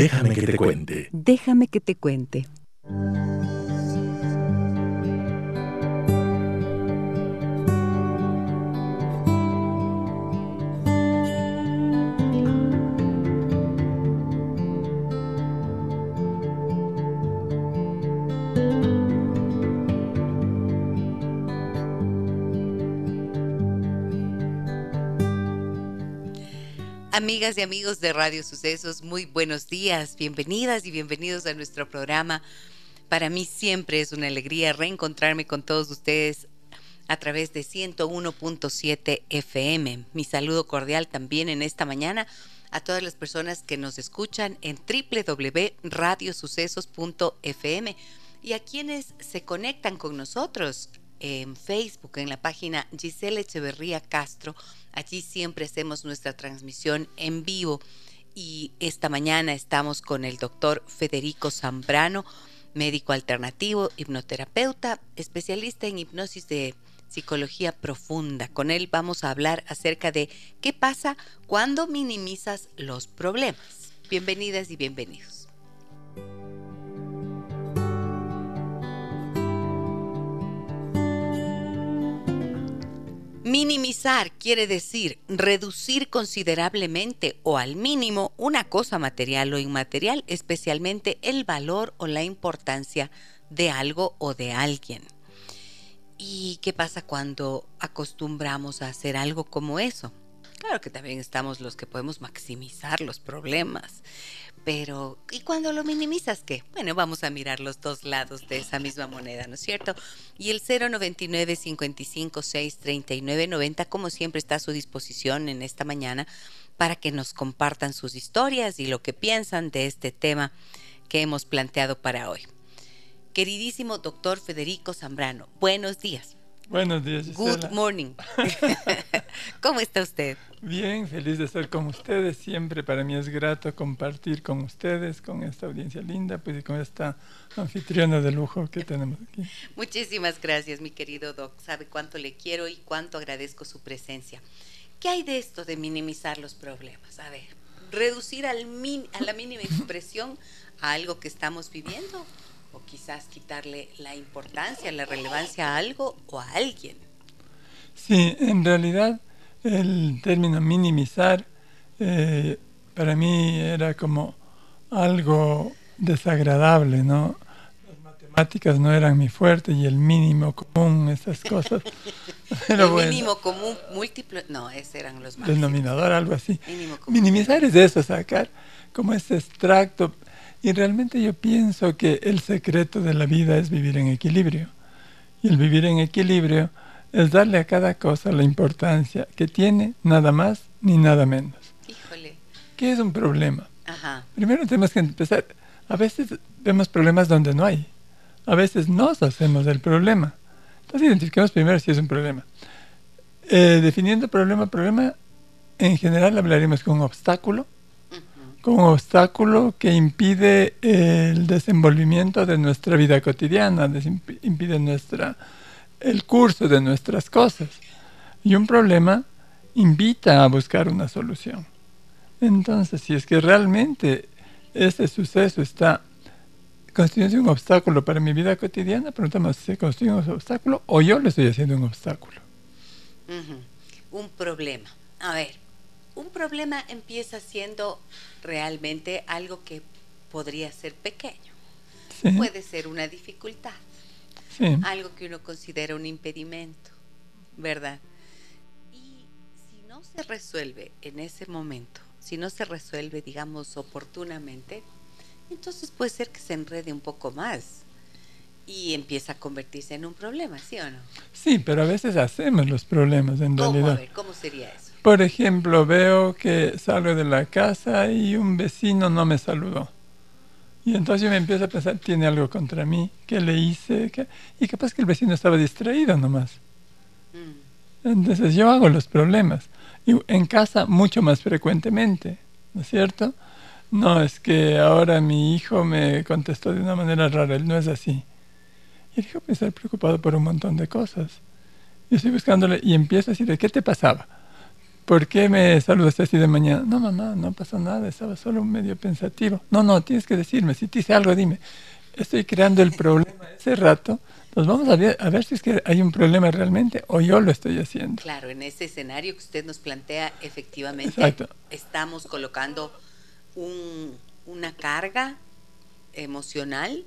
Déjame que te cuente. Déjame que te cuente. Amigas y amigos de Radio Sucesos, muy buenos días, bienvenidas y bienvenidos a nuestro programa. Para mí siempre es una alegría reencontrarme con todos ustedes a través de 101.7 FM. Mi saludo cordial también en esta mañana a todas las personas que nos escuchan en www.radiosucesos.fm y a quienes se conectan con nosotros en Facebook, en la página Giselle Echeverría Castro Allí siempre hacemos nuestra transmisión en vivo y esta mañana estamos con el doctor Federico Zambrano, médico alternativo, hipnoterapeuta, especialista en hipnosis de psicología profunda. Con él vamos a hablar acerca de qué pasa cuando minimizas los problemas. Bienvenidas y bienvenidos. Minimizar quiere decir reducir considerablemente o al mínimo una cosa material o inmaterial, especialmente el valor o la importancia de algo o de alguien. ¿Y qué pasa cuando acostumbramos a hacer algo como eso? Claro que también estamos los que podemos maximizar los problemas, pero, ¿y cuando lo minimizas qué? Bueno, vamos a mirar los dos lados de esa misma moneda, ¿no es cierto? Y el 099 55 6 39 90, como siempre, está a su disposición en esta mañana para que nos compartan sus historias y lo que piensan de este tema que hemos planteado para hoy. Queridísimo doctor Federico Zambrano, buenos días. Buenos días, Gisela. Good morning. ¿Cómo está usted? Bien, feliz de estar con ustedes. Siempre para mí es grato compartir con ustedes, con esta audiencia linda, pues y con esta anfitriona de lujo que tenemos aquí. Muchísimas gracias, mi querido Doc. Sabe cuánto le quiero y cuánto agradezco su presencia. ¿Qué hay de esto de minimizar los problemas? A ver, reducir al a la mínima expresión a algo que estamos viviendo o quizás quitarle la importancia, la relevancia a algo o a alguien. Sí, en realidad el término minimizar eh, para mí era como algo desagradable, ¿no? Las matemáticas no eran mi fuerte y el mínimo común, esas cosas. el mínimo común múltiplo, no, esos eran los máximos. Denominador, algo así. Minimizar es eso, sacar como ese extracto y realmente yo pienso que el secreto de la vida es vivir en equilibrio. Y el vivir en equilibrio es darle a cada cosa la importancia que tiene, nada más ni nada menos. Híjole. ¿Qué es un problema? Primero tenemos que empezar. A veces vemos problemas donde no hay. A veces nos hacemos el problema. Entonces identifiquemos primero si es un problema. Eh, definiendo problema, problema, en general hablaremos con un obstáculo, como obstáculo que impide el desenvolvimiento de nuestra vida cotidiana, impide nuestra, el curso de nuestras cosas. Y un problema invita a buscar una solución. Entonces, si es que realmente ese suceso está constituyendo un obstáculo para mi vida cotidiana, preguntamos si se constituye un obstáculo o yo le estoy haciendo un obstáculo. Un problema. A ver, un problema empieza siendo realmente algo que podría ser pequeño. Puede ser una dificultad, algo que uno considera un impedimento, ¿verdad? Y si no se resuelve en ese momento, si no se resuelve, digamos, oportunamente, entonces puede ser que se enrede un poco más y empieza a convertirse en un problema, ¿sí o no? Sí, pero a veces hacemos los problemas en realidad. ¿Cómo sería eso? Por ejemplo, veo que salgo de la casa y un vecino no me saludó. Y entonces yo me empiezo a pensar, tiene algo contra mí, ¿qué le hice? ¿Qué? Y capaz que el vecino estaba distraído nomás. Mm. Entonces yo hago los problemas. Y en casa mucho más frecuentemente, ¿no es cierto? No, es que ahora mi hijo me contestó de una manera rara, él no es así. Y el hijo puede estar preocupado por un montón de cosas. Yo estoy buscándole y empiezo a decirle, ¿qué te pasaba? ¿Por qué me saludaste así de mañana? No, mamá, no pasó nada, estaba solo medio pensativo. No, no, tienes que decirme, si te hice algo, dime. Estoy creando el problema ese rato. Pues vamos a ver, a ver si es que hay un problema realmente o yo lo estoy haciendo. Claro, en ese escenario que usted nos plantea, efectivamente, estamos colocando una carga emocional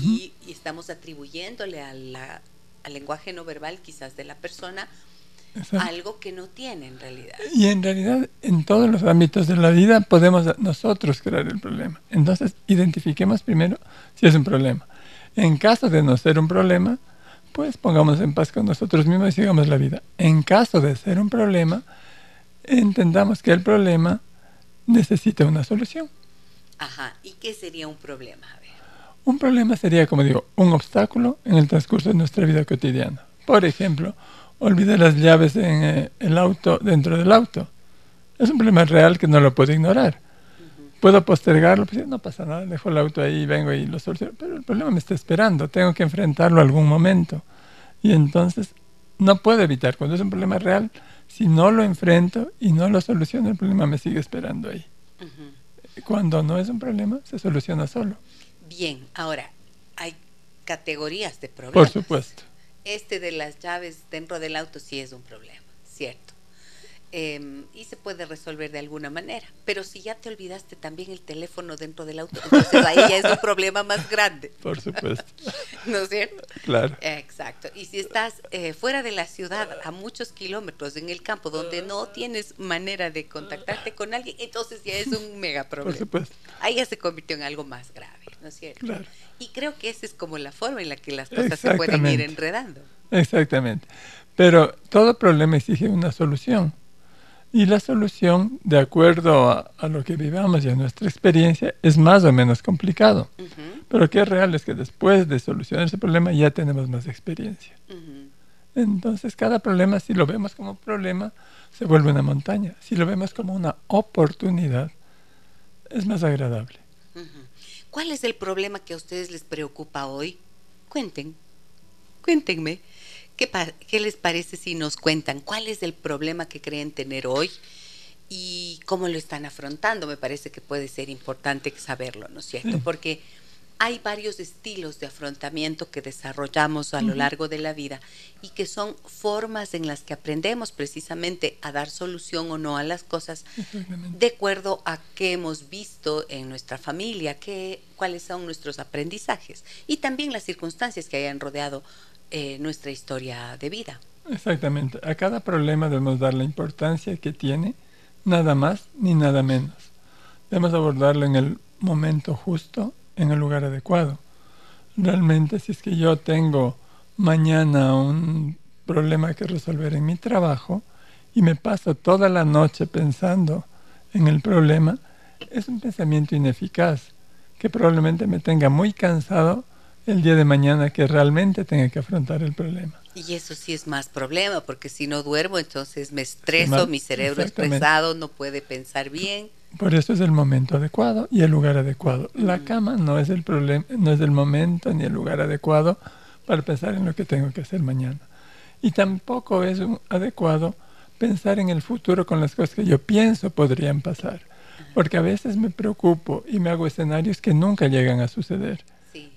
y, estamos atribuyéndole al lenguaje no verbal quizás de la persona algo que no tiene en realidad. Y en realidad en todos los ámbitos de la vida podemos nosotros crear el problema. Entonces identifiquemos primero si es un problema. En caso de no ser un problema, pues pongamos en paz con nosotros mismos y sigamos la vida. En caso de ser un problema, entendamos que el problema necesita una solución. Ajá, ¿y qué sería un problema? A ver. Un problema sería, como digo, un obstáculo en el transcurso de nuestra vida cotidiana. Por ejemplo, olvidé las llaves en eh, el auto, dentro del auto. Es un problema real que no lo puedo ignorar. Puedo postergarlo, pues no pasa nada, dejo el auto ahí, vengo y lo soluciono. Pero el problema me está esperando, tengo que enfrentarlo algún momento. Y entonces no puedo evitar, cuando es un problema real, si no lo enfrento y no lo soluciono, el problema me sigue esperando ahí. Cuando no es un problema, se soluciona solo. Bien, ahora, hay categorías de problemas. Por supuesto este de las llaves dentro del auto sí es un problema, ¿cierto? Em, y se puede resolver de alguna manera. Pero si ya te olvidaste también el teléfono dentro del auto, entonces ahí ya es un problema más grande. Por supuesto. ¿No es cierto? Claro. Exacto. Y si estás eh, fuera de la ciudad, a muchos kilómetros, en el campo, donde no tienes manera de contactarte con alguien, entonces ya es un mega problema. Por supuesto. Ahí ya se convirtió en algo más grave, ¿no es cierto? Claro. Y creo que esa es como la forma en la que las cosas se pueden ir enredando. Exactamente. Pero todo problema exige una solución. Y la solución, de acuerdo a, lo que vivamos y a nuestra experiencia, es más o menos complicado. Pero que es real es que después de solucionar ese problema ya tenemos más experiencia. Entonces cada problema, si lo vemos como problema, se vuelve una montaña. Si lo vemos como una oportunidad, es más agradable. ¿Cuál es el problema que a ustedes les preocupa hoy? Cuenten, cuéntenme. ¿Qué, ¿Qué, les parece si nos cuentan cuál es el problema que creen tener hoy y cómo lo están afrontando? Me parece que puede ser importante saberlo, ¿no es cierto? Porque hay varios estilos de afrontamiento que desarrollamos a lo largo de la vida y que son formas en las que aprendemos precisamente a dar solución o no a las cosas de acuerdo a qué hemos visto en nuestra familia, qué, cuáles son nuestros aprendizajes y también las circunstancias que hayan rodeado eh, nuestra historia de vida. Exactamente. A cada problema debemos dar la importancia que tiene, nada más ni nada menos. Debemos abordarlo en el momento justo en el lugar adecuado. Realmente si es que yo tengo mañana un problema que resolver en mi trabajo y me paso toda la noche pensando en el problema, es un pensamiento ineficaz que probablemente me tenga muy cansado el día de mañana que realmente tenga que afrontar el problema. Y eso sí es más problema, porque si no duermo, entonces me estreso, mi cerebro es pesado, no puede pensar bien. Por eso es el momento adecuado y el lugar adecuado. La cama no es el problema, no es el momento ni el lugar adecuado para pensar en lo que tengo que hacer mañana. Y tampoco es adecuado pensar en el futuro con las cosas que yo pienso podrían pasar. Porque a veces me preocupo y me hago escenarios que nunca llegan a suceder.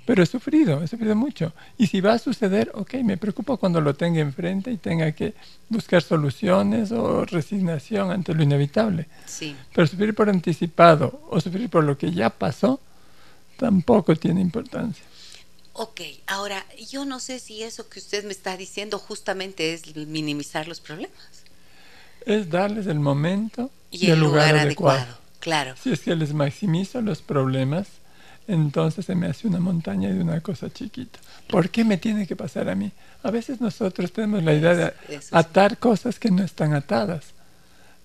Pero he sufrido, he sufrido mucho. Y si va a suceder, ok, me preocupo cuando lo tenga enfrente y tenga que buscar soluciones o resignación ante lo inevitable. Sí. Pero sufrir por anticipado o sufrir por lo que ya pasó tampoco tiene importancia. Ok, ahora yo no sé si eso que usted me está diciendo justamente es minimizar los problemas. Es darles el momento y, el lugar, adecuado. Claro. Si es que les maximizo los problemas, entonces se me hace una montaña de una cosa chiquita. ¿Por qué me tiene que pasar a mí? A veces nosotros tenemos la idea de atar cosas que no están atadas.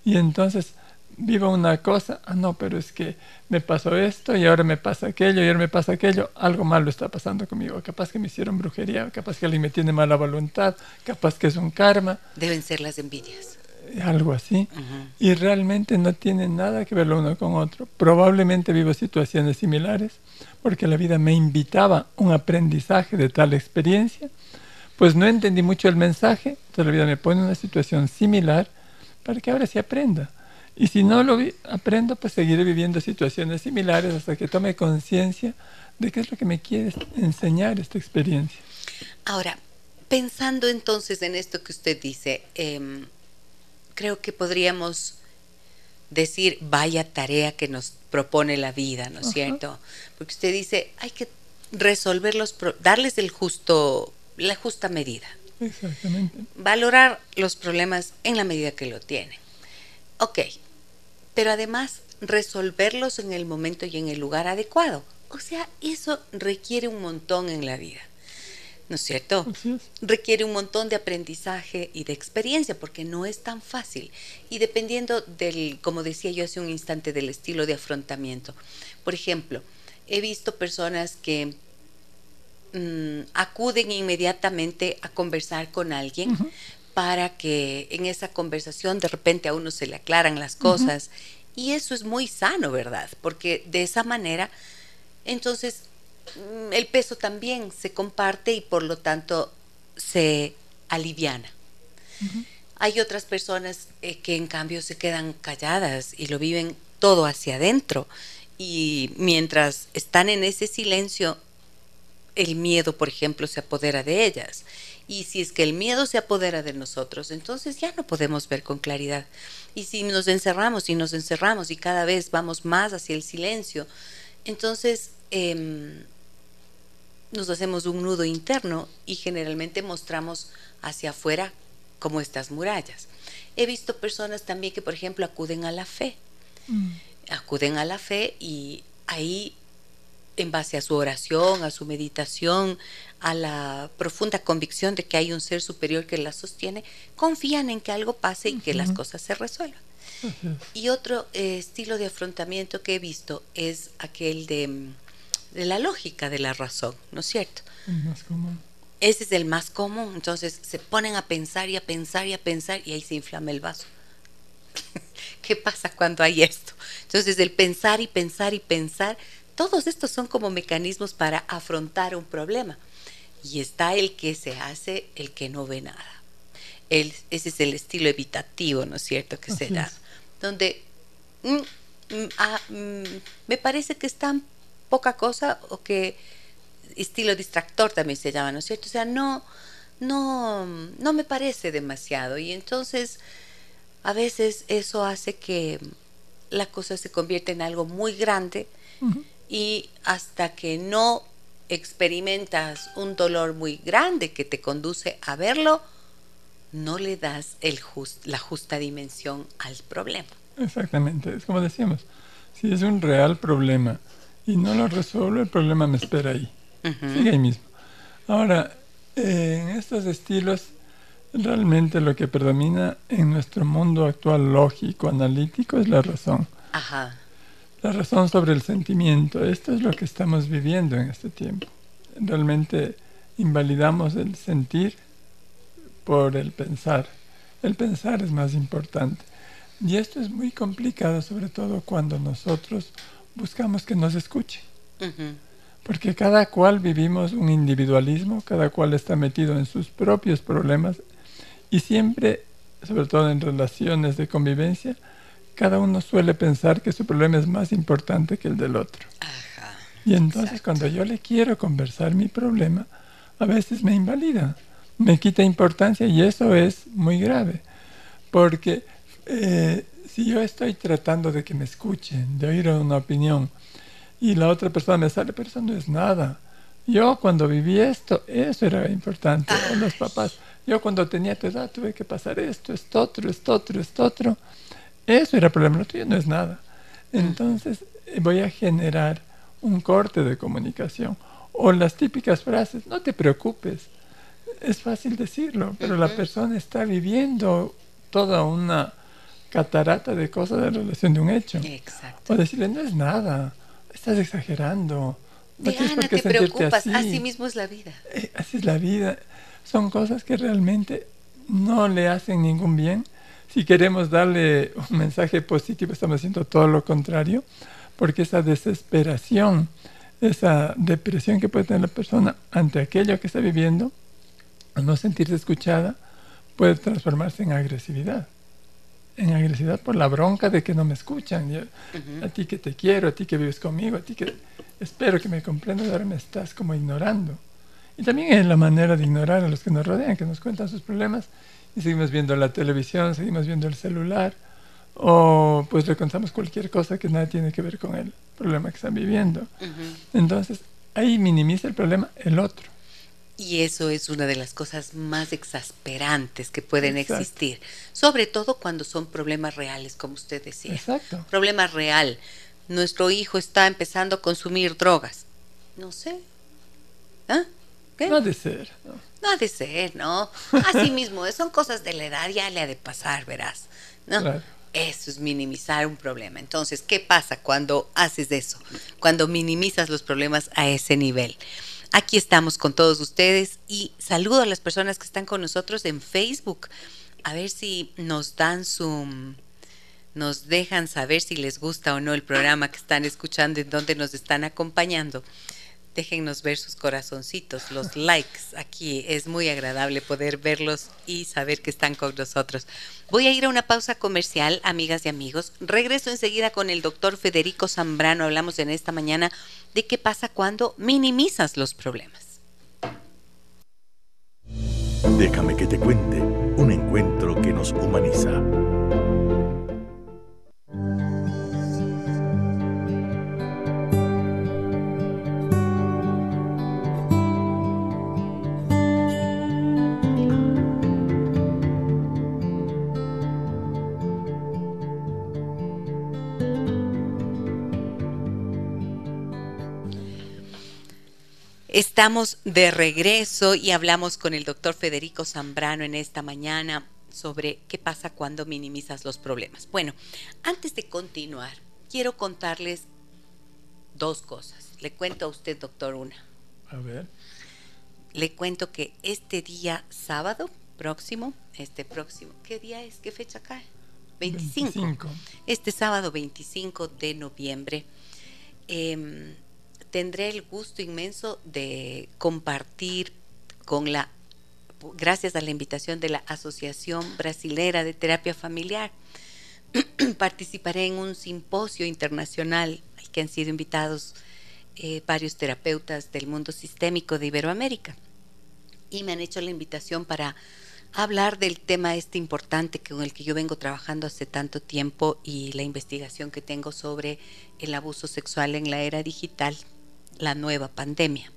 Y entonces vivo una cosa, ah, no, pero es que me pasó esto y ahora me pasa aquello y ahora me pasa aquello, algo malo está pasando conmigo. Capaz que me hicieron brujería, capaz que alguien me tiene mala voluntad, capaz que es un karma. Deben ser las envidias. Eh, algo así. Y realmente no tiene nada que ver lo uno con otro. Probablemente vivo situaciones similares porque la vida me invitaba un aprendizaje de tal experiencia. Pues no entendí mucho el mensaje, entonces la vida me pone en una situación similar para que ahora sí aprenda. Y si no lo aprendo, pues seguiré viviendo situaciones similares hasta que tome conciencia de qué es lo que me quiere enseñar esta experiencia. Ahora, pensando entonces en esto que usted dice, em, creo que podríamos decir, vaya tarea que nos propone la vida, ¿no es cierto? Porque usted dice, hay que resolver los, darles el justo, la justa medida. Exactamente. Valorar los problemas en la medida que lo tienen. Ok, pero además resolverlos en el momento y en el lugar adecuado. O sea, eso requiere un montón en la vida. ¿No es cierto? Requiere un montón de aprendizaje y de experiencia porque no es tan fácil. Y dependiendo del, como decía yo hace un instante, del estilo de afrontamiento. Por ejemplo, he visto personas que mm, acuden inmediatamente a conversar con alguien para que en esa conversación de repente a uno se le aclaran las cosas. Y eso es muy sano, ¿verdad? Porque de esa manera, entonces, el peso también se comparte y por lo tanto se aliviana. Hay otras personas eh, que en cambio se quedan calladas y lo viven todo hacia adentro. Y mientras están en ese silencio, el miedo, por ejemplo, se apodera de ellas. Y si es que el miedo se apodera de nosotros, entonces ya no podemos ver con claridad. Y si nos encerramos y nos encerramos y cada vez vamos más hacia el silencio, entonces em, nos hacemos un nudo interno y generalmente mostramos hacia afuera como estas murallas. He visto personas también que, por ejemplo, acuden a la fe. Mm. Acuden a la fe y ahí en base a su oración, a su meditación, a la profunda convicción de que hay un ser superior que la sostiene, confían en que algo pase y que las cosas se resuelvan. Y otro eh, estilo de afrontamiento que he visto es aquel de, de, la lógica de la razón, ¿no es cierto? más común. Ese es el más común, entonces se ponen a pensar y a pensar y a pensar y ahí se inflama el vaso. ¿Qué pasa cuando hay esto? Entonces el pensar y pensar y pensar todos estos son como mecanismos para afrontar un problema. Y está el que se hace, el que no ve nada. ese es el estilo evitativo, ¿no es cierto?, que se da. Donde mm, mm, ah, mm, me parece que es tan poca cosa o que estilo distractor también se llama, ¿no es cierto? O sea, no, no, no me parece demasiado. Y entonces, a veces eso hace que la cosa se convierta en algo muy grande y hasta que no experimentas un dolor muy grande que te conduce a verlo, no le das el la justa dimensión al problema. Exactamente, es como decíamos, si es un real problema y no lo resuelvo, el problema me espera ahí, sigue ahí mismo. Ahora, en estos estilos, realmente lo que predomina en nuestro mundo actual lógico, analítico, es la razón. Ajá la razón sobre el sentimiento. Esto es lo que estamos viviendo en este tiempo. Realmente invalidamos el sentir por el pensar. El pensar es más importante. Y esto es muy complicado, sobre todo cuando nosotros buscamos que nos escuche. Porque cada cual vivimos un individualismo, cada cual está metido en sus propios problemas y siempre, sobre todo en relaciones de convivencia, cada uno suele pensar que su problema es más importante que el del otro. y entonces cuando yo le quiero conversar mi problema, a veces me invalida, me quita importancia y eso es muy grave. Porque eh, si yo estoy tratando de que me escuchen, de oír una opinión, y la otra persona me sale, pero eso no es nada. Yo cuando viví esto, eso era importante. O los papás, yo cuando tenía tu edad tuve que pasar esto, esto otro, esto otro, esto otro. Eso era el problema, lo tuyo no es nada. Entonces voy a generar un corte de comunicación. O las típicas frases, no te preocupes. Es fácil decirlo, pero la persona está viviendo toda una catarata de cosas de relación de un hecho. Exacto. O decirle, no es nada, estás exagerando. No Diana, te preocupas, así. mismo es la vida. Eh, así es la vida. Son cosas que realmente no le hacen ningún bien. Si queremos darle un mensaje positivo, estamos haciendo todo lo contrario, porque esa desesperación, esa depresión que puede tener la persona ante aquello que está viviendo, al no sentirse escuchada, puede transformarse en agresividad en agresividad por la bronca de que no me escuchan. A ti que te quiero, a ti que vives conmigo, a ti que espero que me comprendas, ahora me estás como ignorando. Y también es la manera de ignorar a los que nos rodean, que nos cuentan sus problemas y seguimos viendo la televisión, seguimos viendo el celular o pues le contamos cualquier cosa que nada tiene que ver con el problema que están viviendo. Entonces, ahí minimiza el problema el otro. Y eso es una de las cosas más exasperantes que pueden existir, sobre todo cuando son problemas reales, como usted decía. Exacto. Problema real. Nuestro hijo está empezando a consumir drogas. No sé. ¿Ah? ¿Qué? No ha de ser. No. ha de ser, ¿no? Así mismo, son cosas de la edad, ya le ha de pasar, verás. ¿no? Eso es minimizar un problema. Entonces, ¿qué pasa cuando haces eso? Cuando minimizas los problemas a ese nivel. Aquí estamos con todos ustedes y saludo a las personas que están con nosotros en Facebook. A ver si nos dan su nos dejan saber si les gusta o no el programa que están escuchando y dónde nos están acompañando. Déjennos ver sus corazoncitos, los likes. Aquí es muy agradable poder verlos y saber que están con nosotros. Voy a ir a una pausa comercial, amigas y amigos. Regreso enseguida con el doctor Federico Zambrano. Hablamos en esta mañana de qué pasa cuando minimizas los problemas. Déjame que te cuente un encuentro que nos humaniza. Estamos de regreso y hablamos con el doctor Federico Zambrano en esta mañana sobre qué pasa cuando minimizas los problemas. Bueno, antes de continuar, quiero contarles dos cosas. Le cuento a usted, doctor, una. A ver. Le cuento que este día sábado próximo, este próximo, ¿qué día es? ¿Qué fecha cae? 25. Este sábado 25 de noviembre. Eh, tendré el gusto inmenso de compartir con la, gracias a la invitación de la Asociación Brasilera de Terapia Familiar, participaré en un simposio internacional al que han sido invitados eh, varios terapeutas del mundo sistémico de Iberoamérica. Y me han hecho la invitación para hablar del tema este importante con el que yo vengo trabajando hace tanto tiempo y la investigación que tengo sobre el abuso sexual en la era digital la nueva pandemia.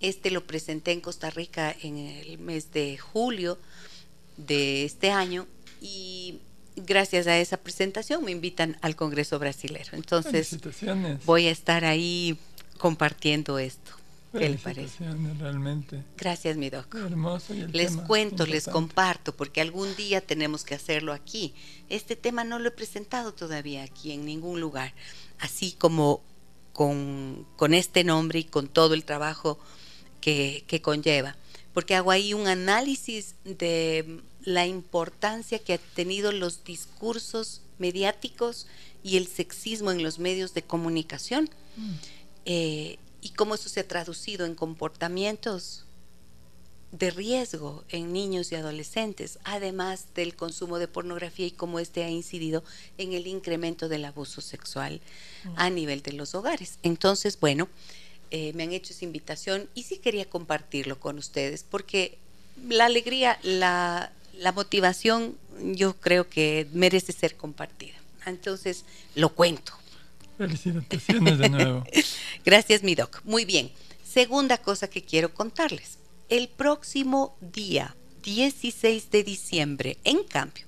Este lo presenté en Costa Rica en el mes de julio de este año y gracias a esa presentación me invitan al Congreso Brasilero. Entonces voy a estar ahí compartiendo esto. ¿Qué le parece? Realmente. Gracias, mi doc. Hermoso les cuento, les comparto, porque algún día tenemos que hacerlo aquí. Este tema no lo he presentado todavía aquí en ningún lugar, así como con, este nombre y con todo el trabajo que, conlleva, porque hago ahí un análisis de la importancia que ha tenido los discursos mediáticos y el sexismo en los medios de comunicación mm. eh, y cómo eso se ha traducido en comportamientos de riesgo en niños y adolescentes, además del consumo de pornografía y cómo este ha incidido en el incremento del abuso sexual a nivel de los hogares. Entonces, bueno, eh, me han hecho esa invitación y sí quería compartirlo con ustedes porque la alegría, la, la motivación, yo creo que merece ser compartida. Entonces, lo cuento. Felicitaciones de nuevo. Gracias, mi doc. Muy bien. Segunda cosa que quiero contarles el próximo día 16 de diciembre, en cambio,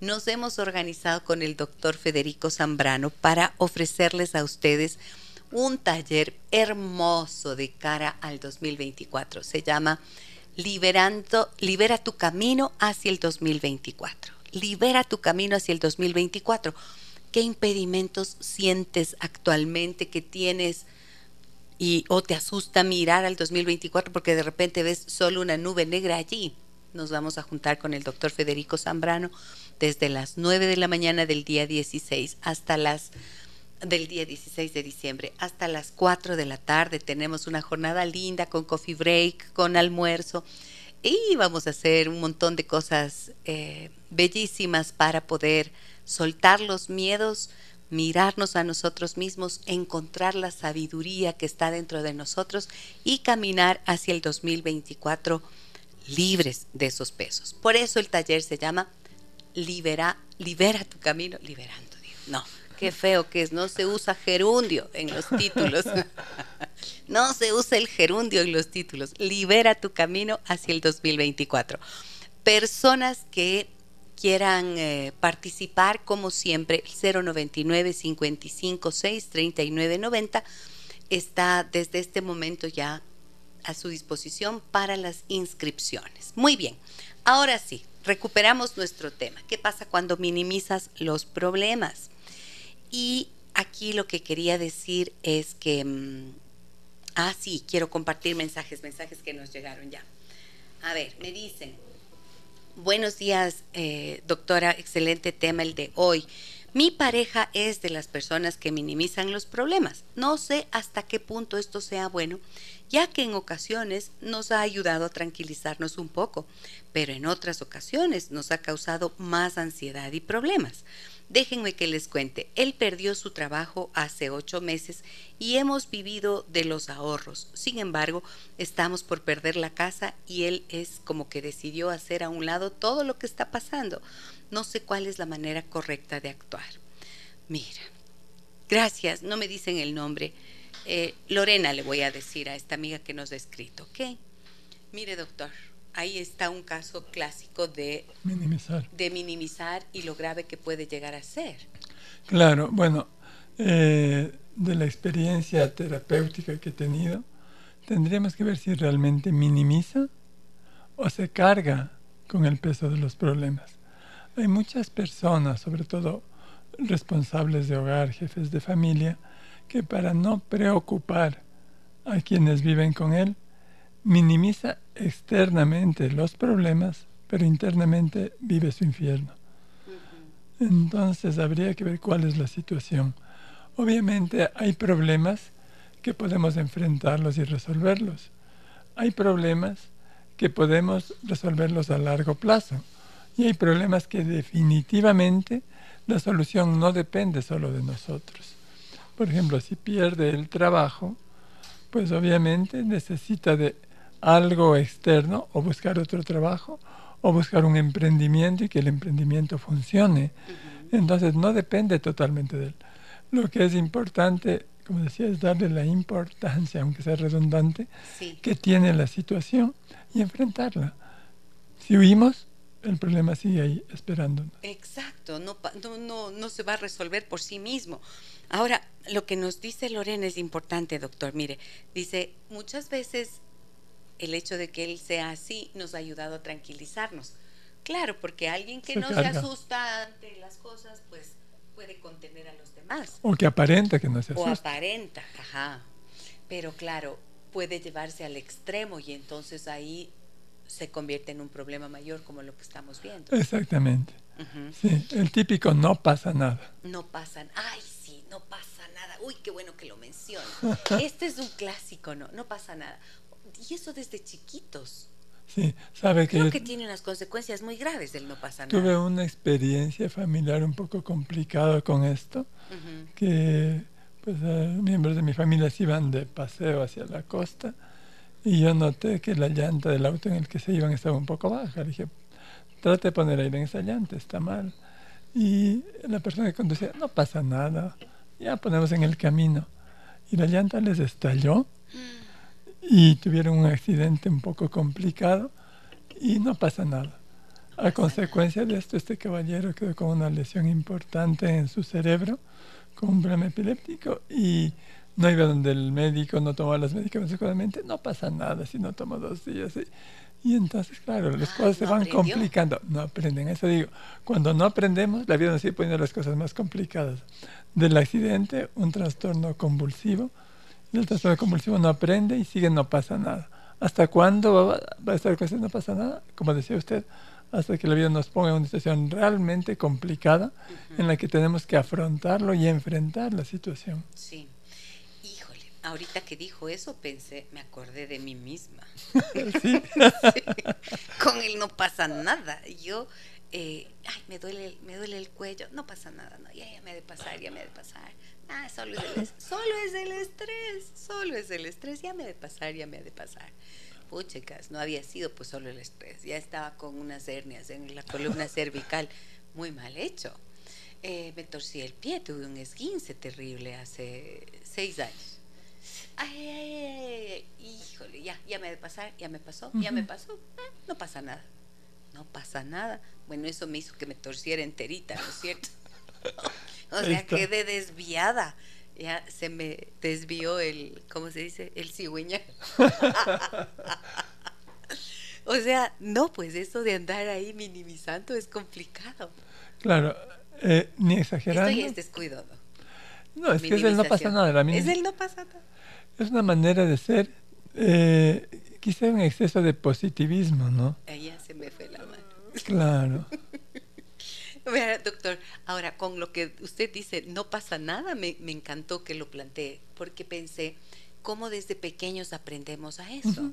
nos hemos organizado con el doctor Federico Zambrano para ofrecerles a ustedes un taller hermoso de cara al 2024. Se llama Liberando, Libera tu camino hacia el 2024. libera tu camino hacia el 2024. ¿Qué impedimentos sientes actualmente que tienes y o te asusta mirar al 2024 porque de repente ves solo una nube negra allí? Nos vamos a juntar con el doctor Federico Zambrano desde las 9 de la mañana del día 16 hasta las del día 16 de diciembre hasta las 4 de la tarde. Tenemos una jornada linda con coffee break, con almuerzo y vamos a hacer un montón de cosas eh, bellísimas para poder soltar los miedos, mirarnos a nosotros mismos, encontrar la sabiduría que está dentro de nosotros y caminar hacia el 2024 libres de esos pesos. Por eso el taller se llama Libera, libera tu camino, liberando. No, qué feo que es, no se usa gerundio en los títulos. no se usa el gerundio en los títulos. Libera tu camino hacia el 2024. Personas que quieran eh, participar, como siempre, el 099 556 3990 está desde este momento ya a su disposición para las inscripciones. Muy bien, ahora sí, recuperamos nuestro tema. ¿Qué pasa cuando minimizas los problemas? Y aquí lo que quería decir es que, mm, ah, sí, quiero compartir mensajes, mensajes que nos llegaron ya. A ver, me dicen, buenos días, eh, doctora, excelente tema el de hoy. Mi pareja es de las personas que minimizan los problemas. No sé hasta qué punto esto sea bueno, ya que en ocasiones nos ha ayudado a tranquilizarnos un poco, pero en otras ocasiones nos ha causado más ansiedad y problemas. Déjenme que les cuente, él perdió su trabajo hace ocho meses y hemos vivido de los ahorros. Sin embargo, estamos por perder la casa y él es como que decidió hacer a un lado todo lo que está pasando. No sé cuál es la manera correcta de actuar. Mira, gracias, no me dicen el nombre. Eh, Lorena le voy a decir a esta amiga que nos ha escrito, ¿ok? Mire, doctor, ahí está un caso clásico de minimizar. de minimizar y lo grave que puede llegar a ser. Claro, bueno, eh, de la experiencia terapéutica que he tenido, tendríamos que ver si realmente minimiza o se carga con el peso de los problemas. Hay muchas personas, sobre todo responsables de hogar, jefes de familia, que para no preocupar a quienes viven con él, minimiza externamente los problemas, pero internamente vive su infierno. Entonces habría que ver cuál es la situación. Obviamente hay problemas que podemos enfrentarlos y resolverlos. Hay problemas que podemos resolverlos a largo plazo. Y hay problemas que definitivamente la solución no depende solo de nosotros. Por ejemplo, si pierde el trabajo, pues obviamente necesita de algo externo o buscar otro trabajo o buscar un emprendimiento y que el emprendimiento funcione. Entonces no depende totalmente de él. Lo que es importante, como decía, es darle la importancia, aunque sea redundante, que tiene la situación y enfrentarla. Si huimos, el problema sigue ahí esperándonos. Exacto, no, no, no se va a resolver por sí mismo. Ahora, lo que nos dice Lorena es importante, doctor. Mire, dice, muchas veces el hecho de que él sea así nos ha ayudado a tranquilizarnos. Claro, porque alguien que no se asusta ante las cosas, pues puede contener a los demás. O que aparenta que no se asusta. O aparenta, ajá. Pero claro, puede llevarse al extremo y entonces ahí se convierte en un problema mayor como lo que estamos viendo. Exactamente. Sí, el típico no pasa nada. No pasa, ay sí, no pasa nada. Uy, qué bueno que lo menciona. Este es un clásico, no, no pasa nada y eso desde chiquitos. Sí, sabe que... Creo que tiene unas consecuencias muy graves del no pasa nada. Tuve una experiencia familiar un poco complicada con esto, que pues eh, miembros de mi familia se iban de paseo hacia la costa y yo noté que la llanta del auto en el que se iban estaba un poco baja. Le dije, trate de poner aire en esa llanta, está mal. Y la persona que conducía, no pasa nada, ya ponemos en el camino. Y la llanta les estalló y tuvieron un accidente un poco complicado y no pasa nada. A consecuencia de esto, este caballero quedó con una lesión importante en su cerebro, con un problema epiléptico y no iba donde el médico, no tomaba los medicamentos adecuadamente, no pasa nada si no toma dos días. Y entonces, claro, las ah, cosas se van complicando. No aprenden, eso digo. Cuando no aprendemos, la vida nos sigue poniendo las cosas más complicadas. Del accidente, un trastorno convulsivo. Y el trastorno convulsivo no aprende y sigue, no pasa nada. ¿Hasta cuándo va, a estar con? No pasa nada. Como decía usted, hasta que la vida nos ponga en una situación realmente complicada en la que tenemos que afrontarlo y enfrentar la situación. Sí. Híjole, ahorita que dijo eso pensé, me acordé de mí misma. Con él no pasa nada. Yo, eh, ay, me duele, me duele el cuello, no pasa nada, no, ya, ya me ha de pasar, ya me ha de pasar. Ah, solo es, el, solo es el estrés, solo es el estrés, ya me ha de pasar, ya me ha de pasar puchecas, no había sido pues solo el estrés, ya estaba con unas hernias en la columna cervical, muy mal hecho. Eh, me torcí el pie, tuve un esguince terrible hace seis años. Ay, ay, híjole, ya, ya me de pasar, ya me pasó, ya me pasó, eh, no pasa nada. No pasa nada. Bueno, eso me hizo que me torciera enterita, ¿no es cierto? o sea, quedé desviada ya se me desvió el, ¿cómo se dice? El cigüeña. o sea, no, pues eso de andar ahí minimizando es complicado. Claro, eh, ni exagerando. Esto ya es descuido, ¿no? Es que es el no pasa nada. La es el no pasa nada. Es una manera de ser, eh, quizá un exceso de positivismo, ¿no? Ahí se me fue la mano. Claro. doctor, ahora con lo que usted dice, no pasa nada, me, encantó que lo plantee, porque pensé, ¿cómo desde pequeños aprendemos a eso?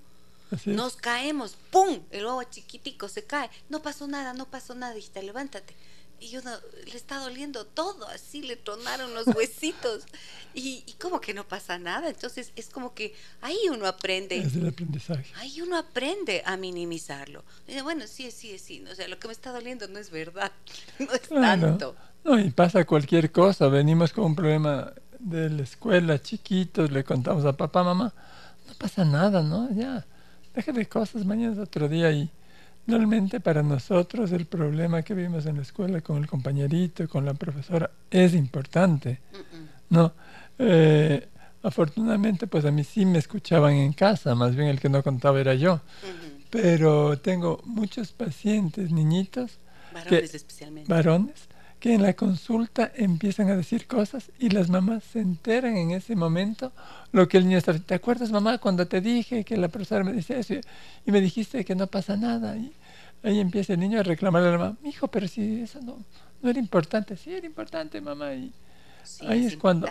Nos caemos, ¡pum! El ojo chiquitico se cae, no pasó nada, no pasó nada, hijita, levántate y uno le está doliendo todo, así le tronaron los huesitos y, y, como que no pasa nada. Entonces es como que ahí uno aprende. Es el aprendizaje. Ahí uno aprende a minimizarlo. bueno, sí, sí, sí. O sea, lo que me está doliendo no es verdad, no es tanto. No, y pasa cualquier cosa. Venimos con un problema de la escuela, chiquitos, le contamos a papá, mamá, no pasa nada, ¿no? Ya, deja de cosas, mañana es otro día y Realmente para nosotros el problema que vimos en la escuela con el compañerito, con la profesora, es importante. No, eh, afortunadamente pues a mí sí me escuchaban en casa, más bien el que no contaba era yo. Pero tengo muchos pacientes, niñitos, varones especialmente, varones, que en la consulta empiezan a decir cosas y las mamás se enteran en ese momento lo que el niño está ¿Te acuerdas, mamá, cuando te dije que la profesora me dice eso y me dijiste que no pasa nada? Y ahí empieza el niño a reclamarle a la mamá, hijo, pero si eso no, no era importante. Sí, era importante, mamá. Y ahí es, cuando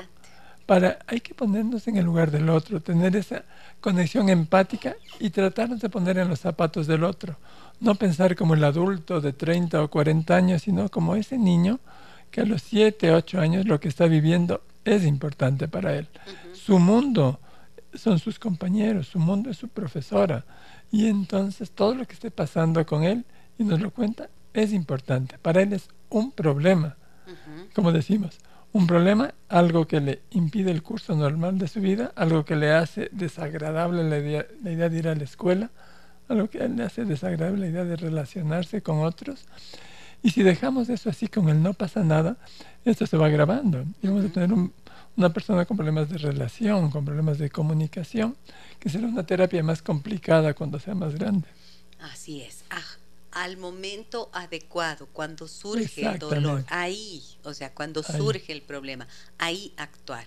para hay que ponernos en el lugar del otro, tener esa conexión empática y tratarnos de poner en los zapatos del otro no pensar como el adulto de 30 o 40 años, sino como ese niño que a los 7, 8 años lo que está viviendo es importante para él. Su mundo son sus compañeros, su mundo es su profesora. Y entonces todo lo que esté pasando con él, y nos lo cuenta, es importante. Para él es un problema, como decimos. Un problema, algo que le impide el curso normal de su vida, algo que le hace desagradable la idea de ir a la escuela, a lo que le hace desagradable la idea de relacionarse con otros. Y si dejamos eso así con el no pasa nada, esto se va agravando. Y vamos a tener una persona con problemas de relación, con problemas de comunicación, que será una terapia más complicada cuando sea más grande. Así es. Ah, al momento adecuado, cuando surge el dolor, ahí, o sea, cuando surge el problema, ahí actuar.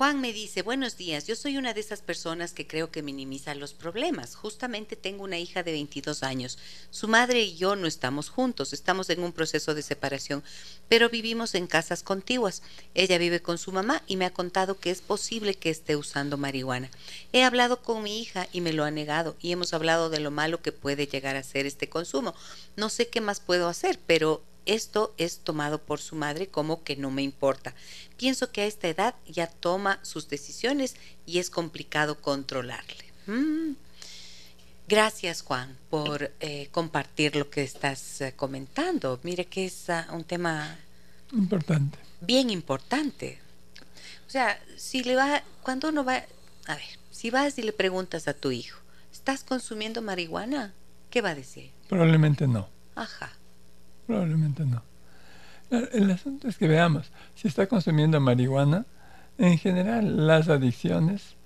Juan me dice, buenos días, yo soy una de esas personas que creo que minimiza los problemas. Justamente tengo una hija de 22 años. Su madre y yo no estamos juntos, estamos en un proceso de separación, pero vivimos en casas contiguas. Ella vive con su mamá y me ha contado que es posible que esté usando marihuana. He hablado con mi hija y me lo ha negado y hemos hablado de lo malo que puede llegar a ser este consumo. No sé qué más puedo hacer, pero esto es tomado por su madre como que no me importa. Pienso que a esta edad ya toma sus decisiones y es complicado controlarle. Mm. Gracias Juan por eh, compartir lo que estás eh, comentando. Mire que es ah, un tema importante. Bien importante. O sea, si le va, cuando uno va, a ver, si vas y le preguntas a tu hijo, ¿estás consumiendo marihuana? ¿Qué va a decir? Probablemente no. Ajá. Probablemente no. El asunto es que veamos, si está consumiendo marihuana, en general las adicciones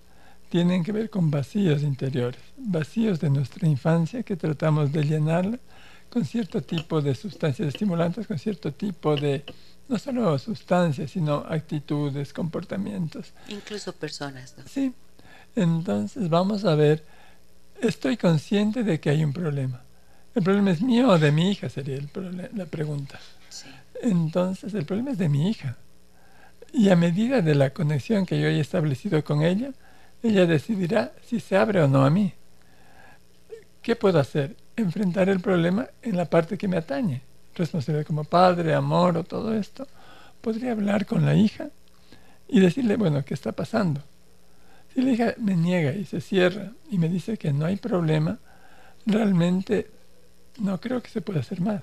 tienen que ver con vacíos interiores, vacíos de nuestra infancia que tratamos de llenar con cierto tipo de sustancias estimulantes, con cierto tipo de, no solo sustancias, sino actitudes, comportamientos. Incluso personas, ¿no? Sí. Entonces vamos a ver, estoy consciente de que hay un problema. ¿El problema es mío o de mi hija? Sería el la pregunta. Sí. Entonces, el problema es de mi hija. Y a medida de la conexión que yo he establecido con ella, ella decidirá si se abre o no a mí. ¿Qué puedo hacer? Enfrentar el problema en la parte que me atañe. Responsabilidad como padre, amor o todo esto. Podría hablar con la hija y decirle, bueno, ¿qué está pasando? Si la hija me niega y se cierra y me dice que no hay problema, realmente no creo que se pueda hacer más.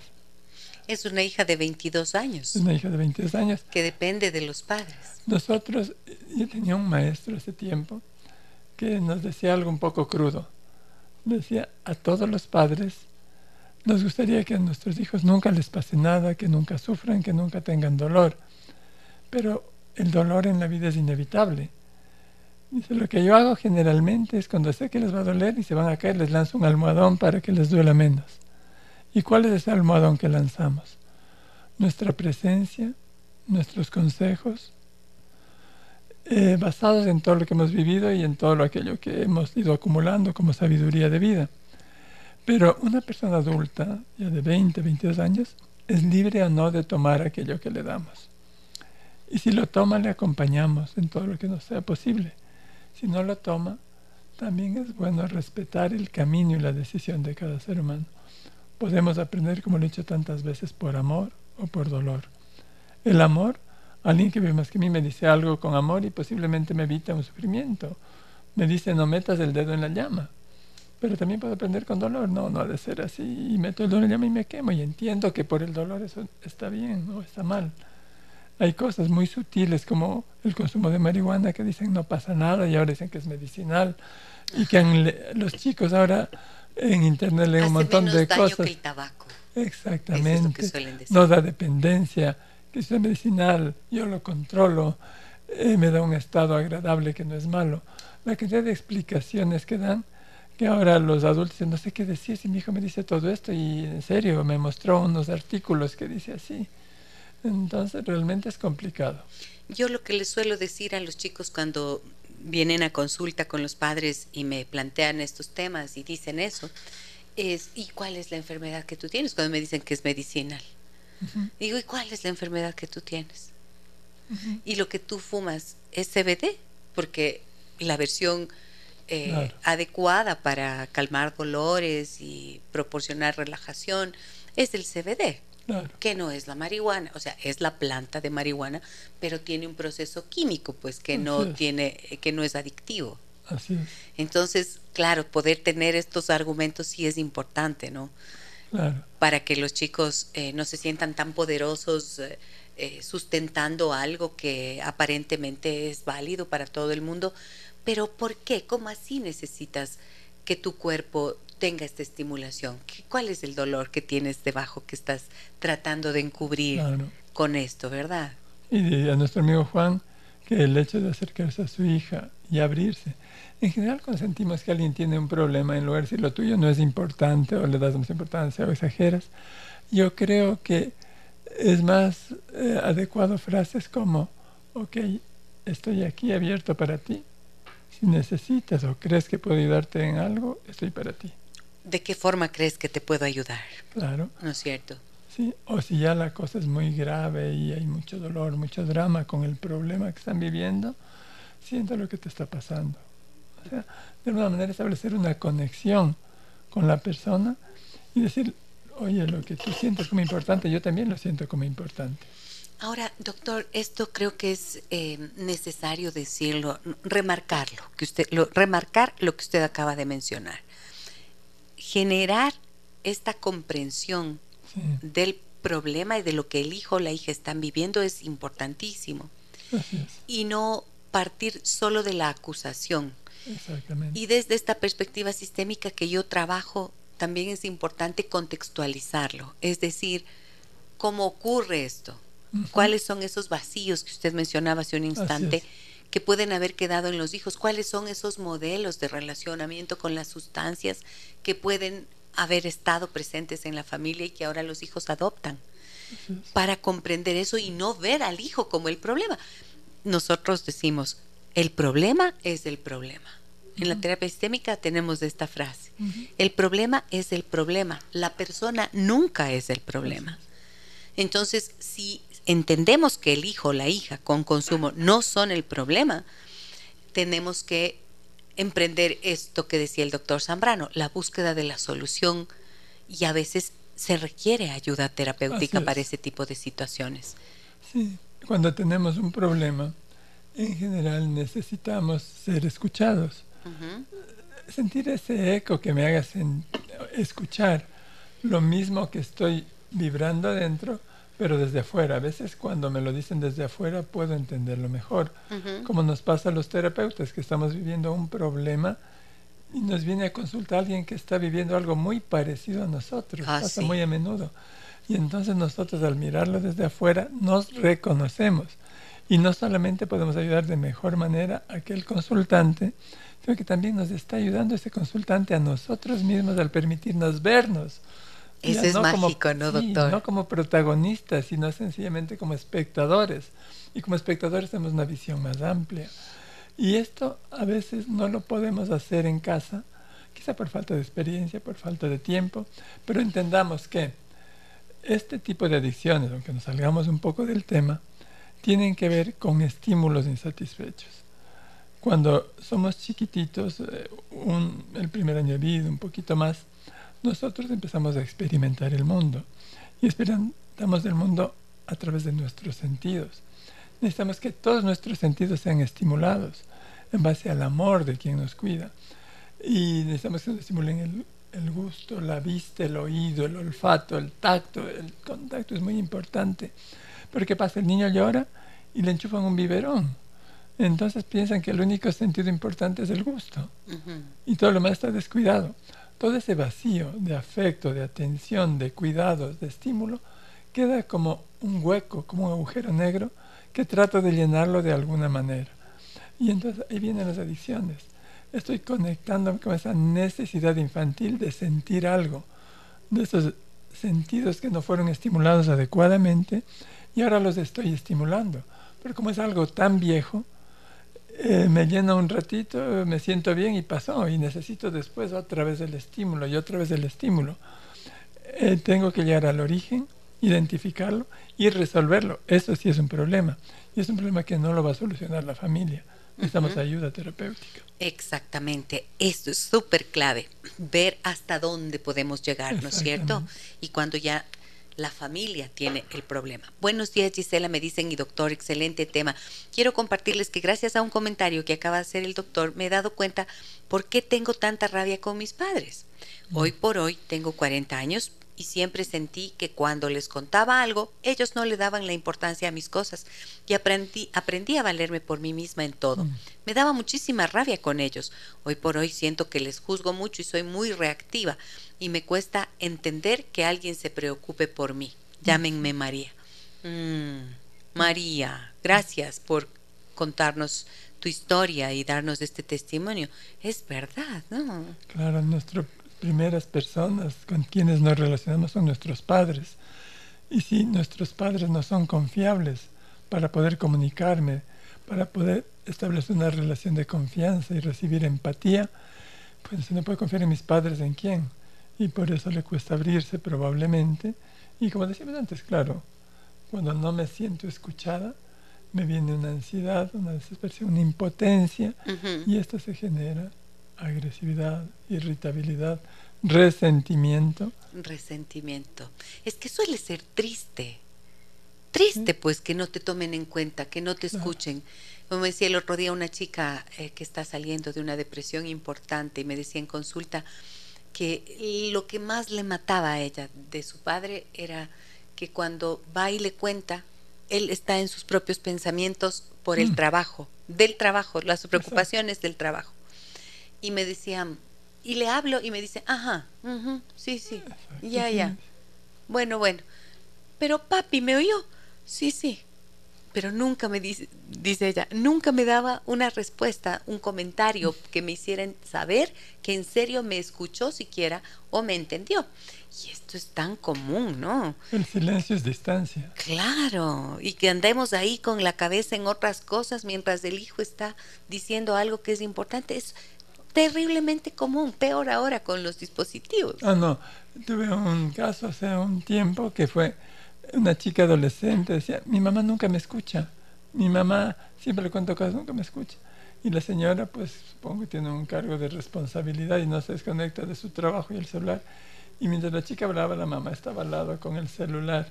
Es una hija de 22 años. Es una hija de 22 años. Que depende de los padres. Nosotros, yo tenía un maestro hace tiempo que nos decía algo un poco crudo. Decía, a todos los padres nos gustaría que a nuestros hijos nunca les pase nada, que nunca sufran, que nunca tengan dolor. Pero el dolor en la vida es inevitable. Dice, lo que yo hago generalmente es cuando sé que les va a doler y se van a caer, les lanzo un almohadón para que les duela menos. ¿Y cuál es ese almohadón que lanzamos? Nuestra presencia, nuestros consejos, eh, basados en todo lo que hemos vivido y en todo lo aquello que hemos ido acumulando como sabiduría de vida. Pero una persona adulta, ya de 20, 22 años, es libre o no de tomar aquello que le damos. Y si lo toma, le acompañamos en todo lo que nos sea posible. Si no lo toma, también es bueno respetar el camino y la decisión de cada ser humano. Podemos aprender, como lo he dicho tantas veces, por amor o por dolor. El amor, alguien que ve más que mí me dice algo con amor y posiblemente me evita un sufrimiento. Me dice, no metas el dedo en la llama. Pero también puedo aprender con dolor. No, no ha de ser así. Y meto el dedo en la llama y me quemo. Y entiendo que por el dolor eso está bien o está mal. Hay cosas muy sutiles como el consumo de marihuana que dicen no pasa nada y ahora dicen que es medicinal. Y que los chicos ahora en internet leen un montón de cosas. Que el tabaco. Exactamente. no da dependencia, que es medicinal, yo lo controlo, eh, me da un estado agradable que no es malo. La cantidad de explicaciones que dan, que ahora los adultos dicen, no sé qué decir si mi hijo me dice todo esto y en serio me mostró unos artículos que dice así. Entonces realmente es complicado. Yo lo que les suelo decir a los chicos cuando vienen a consulta con los padres y me plantean estos temas y dicen eso, es ¿y cuál es la enfermedad que tú tienes? Cuando me dicen que es medicinal. Digo, ¿y cuál es la enfermedad que tú tienes? Y lo que tú fumas es CBD, porque la versión eh, adecuada para calmar dolores y proporcionar relajación es el CBD que no es la marihuana, o sea, es la planta de marihuana, pero tiene un proceso químico, pues que no tiene, que no es adictivo. Así es. Entonces, claro, poder tener estos argumentos sí es importante, ¿no? Claro. Para que los chicos eh, no se sientan tan poderosos eh, eh, sustentando algo que aparentemente es válido para todo el mundo. Pero ¿por qué? ¿Cómo así necesitas que tu cuerpo tenga esta estimulación? ¿Cuál es el dolor que tienes debajo que estás tratando de encubrir con esto, verdad? Y a nuestro amigo Juan, que el hecho de acercarse a su hija y abrirse. En general, cuando sentimos que alguien tiene un problema, en lugar de decir lo tuyo no es importante o le das más importancia o exageras, yo creo que es más eh, adecuado frases como, ok, estoy aquí abierto para ti. Si necesitas o crees que puedo ayudarte en algo, estoy para ti. ¿De qué forma crees que te puedo ayudar? Claro. ¿No es cierto? Sí, o si ya la cosa es muy grave y hay mucho dolor, mucho drama con el problema que están viviendo, sienta lo que te está pasando. O sea, de alguna manera establecer una conexión con la persona y decir, oye, lo que tú sientes como importante, yo también lo siento como importante. Ahora, doctor, esto creo que es eh, necesario decirlo, remarcarlo, que usted, lo, remarcar lo que usted acaba de mencionar generar esta comprensión del problema y de lo que el hijo o la hija están viviendo es importantísimo. Y no partir solo de la acusación. Y desde esta perspectiva sistémica que yo trabajo, también es importante contextualizarlo. Es decir, ¿cómo ocurre esto? ¿Cuáles son esos vacíos que usted mencionaba hace un instante que pueden haber quedado en los hijos, cuáles son esos modelos de relacionamiento con las sustancias que pueden haber estado presentes en la familia y que ahora los hijos adoptan, para comprender eso y no ver al hijo como el problema. Nosotros decimos, el problema es el problema. En la terapia sistémica tenemos esta frase, el problema es el problema, la persona nunca es el problema. Entonces, si entendemos que el hijo o la hija con consumo no son el problema, tenemos que emprender esto que decía el doctor Zambrano, la búsqueda de la solución y a veces se requiere ayuda terapéutica para ese tipo de situaciones. Sí, cuando tenemos un problema, en general necesitamos ser escuchados. Sentir ese eco que me haga escuchar lo mismo que estoy vibrando adentro, pero desde afuera. A veces cuando me lo dicen desde afuera puedo entenderlo mejor. Como nos pasa a los terapeutas, que estamos viviendo un problema y nos viene a consultar alguien que está viviendo algo muy parecido a nosotros. Ah, pasa muy a menudo. Y entonces nosotros al mirarlo desde afuera nos reconocemos. Y no solamente podemos ayudar de mejor manera a aquel consultante, sino que también nos está ayudando ese consultante a nosotros mismos al permitirnos vernos eso es mágico, ¿no, doctor? no como protagonistas, sino sencillamente como espectadores. Y como espectadores tenemos una visión más amplia. Y esto a veces no lo podemos hacer en casa, quizá por falta de experiencia, por falta de tiempo, pero entendamos que este tipo de adicciones, aunque nos salgamos un poco del tema, tienen que ver con estímulos insatisfechos. Cuando somos chiquititos, eh, el primer año de vida, un poquito más, nosotros empezamos a experimentar el mundo y experimentamos el mundo a través de nuestros sentidos. Necesitamos que todos nuestros sentidos sean estimulados en base al amor de quien nos cuida. Y necesitamos que nos estimulen el, el gusto, la vista, el oído, el olfato, el tacto. El contacto es muy importante. Pero ¿qué pasa? El niño llora y le enchufan un biberón. Entonces piensan que el único sentido importante es el gusto. Y todo lo demás está descuidado todo ese vacío de afecto, de atención, de cuidados, de estímulo, queda como un hueco, como un agujero negro que trato de llenarlo de alguna manera. Y entonces ahí vienen las adicciones. Estoy conectándome con esa necesidad infantil de sentir algo, de esos sentidos que no fueron estimulados adecuadamente y ahora los estoy estimulando. Pero como es algo tan viejo, eh, me llena un ratito, me siento bien y pasó. Y necesito después otra vez el estímulo y otra vez el estímulo. Eh, tengo que llegar al origen, identificarlo y resolverlo. Eso sí es un problema. Y es un problema que no lo va a solucionar la familia. Necesitamos ayuda terapéutica. Exactamente, esto es súper clave, ver hasta dónde podemos llegar, ¿no es cierto? Y cuando ya la familia tiene el problema. Buenos días Gisela, me dicen y doctor, excelente tema. Quiero compartirles que gracias a un comentario que acaba de hacer el doctor me he dado cuenta por qué tengo tanta rabia con mis padres. Hoy por hoy tengo 40 años, y siempre sentí que cuando les contaba algo, ellos no le daban la importancia a mis cosas y aprendí, aprendí a valerme por mí misma en todo. Mm. Me daba muchísima rabia con ellos. Hoy por hoy siento que les juzgo mucho y soy muy reactiva y me cuesta entender que alguien se preocupe por mí. Llámenme María. Mm, María, gracias por contarnos tu historia y darnos este testimonio. Es verdad, ¿no? Claro, nuestro primeras personas con quienes nos relacionamos son nuestros padres. Y si nuestros padres no son confiables para poder comunicarme, para poder establecer una relación de confianza y recibir empatía, pues no puedo confiar en mis padres en quién. Y por eso le cuesta abrirse probablemente. Y como decíamos antes, claro, cuando no me siento escuchada, me viene una ansiedad, una desesperación, una impotencia, y esto se genera agresividad, irritabilidad, resentimiento. Resentimiento. Es que suele ser triste. Triste, pues, que no te tomen en cuenta, que no te escuchen. Como decía el otro día una chica eh, que está saliendo de una depresión importante y me decía en consulta que lo que más le mataba a ella de su padre era que cuando va y le cuenta, él está en sus propios pensamientos por el mm. trabajo, del trabajo, las preocupaciones del trabajo y me decían, y le hablo y me dice, ajá, sí, sí, ya, ya. Bueno, bueno. Pero papi, ¿me oyó? Sí, sí. Pero nunca me dice, dice ella, nunca me daba una respuesta, un comentario que me hicieran saber que en serio me escuchó siquiera o me entendió. Y esto es tan común, ¿no? El silencio es distancia. Claro, y que andemos ahí con la cabeza en otras cosas mientras el hijo está diciendo algo que es importante. Es terriblemente común, peor ahora con los dispositivos. Ah, no, tuve un caso hace un tiempo que fue una chica adolescente, decía, mi mamá nunca me escucha, mi mamá siempre le cuento cosas, nunca me escucha. Y la señora, pues supongo que tiene un cargo de responsabilidad y no se desconecta de su trabajo y el celular. Y mientras la chica hablaba, la mamá estaba al lado con el celular.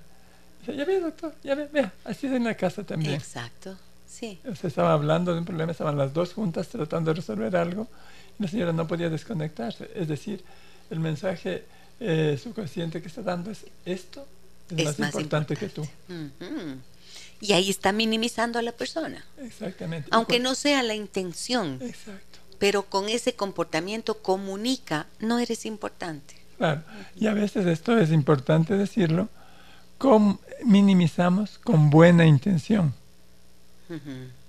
Dice, ya ve, doctor, ya ve, vea, así es en la casa también. Exacto, sí. Se estaba hablando de un problema, estaban las dos juntas tratando de resolver algo y la señora no podía desconectarse. Es decir, el mensaje eh, subconsciente que está dando es esto es, más, importante, que tú. Y ahí está minimizando a la persona. Exactamente. Aunque no sea la intención. Exacto. Pero con ese comportamiento comunica, no eres importante. Claro. Y a veces esto es importante decirlo, minimizamos con buena intención.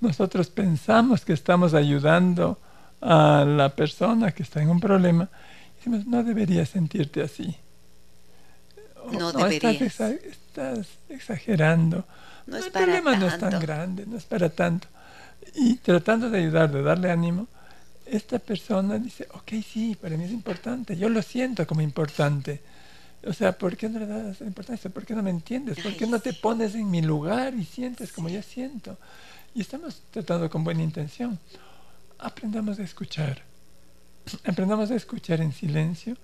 Nosotros pensamos que estamos ayudando a la persona que está en un problema y decimos, no deberías sentirte así no, deberías. Estás, exagerando. No el problema no es tan grande, no es para tanto. Y tratando de ayudar, de darle ánimo, esta persona dice, ok, sí, para mí es importante, yo lo siento como importante. O sea, ¿por qué no le das importancia? ¿Por qué no me entiendes? ¿Por qué no te pones en mi lugar y sientes como yo siento? Y estamos tratando con buena intención. Aprendamos a escuchar. Aprendamos a escuchar en silencio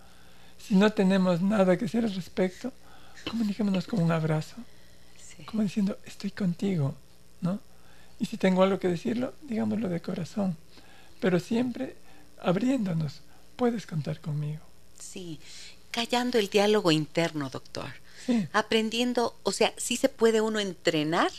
si no tenemos nada que decir al respecto, comuniquémonos con un abrazo, como diciendo, estoy contigo, ¿no? Y si tengo algo que decirlo, digámoslo de corazón, pero siempre abriéndonos, puedes contar conmigo. Sí, callando el diálogo interno, doctor. Aprendiendo, o sea, sí se puede uno entrenar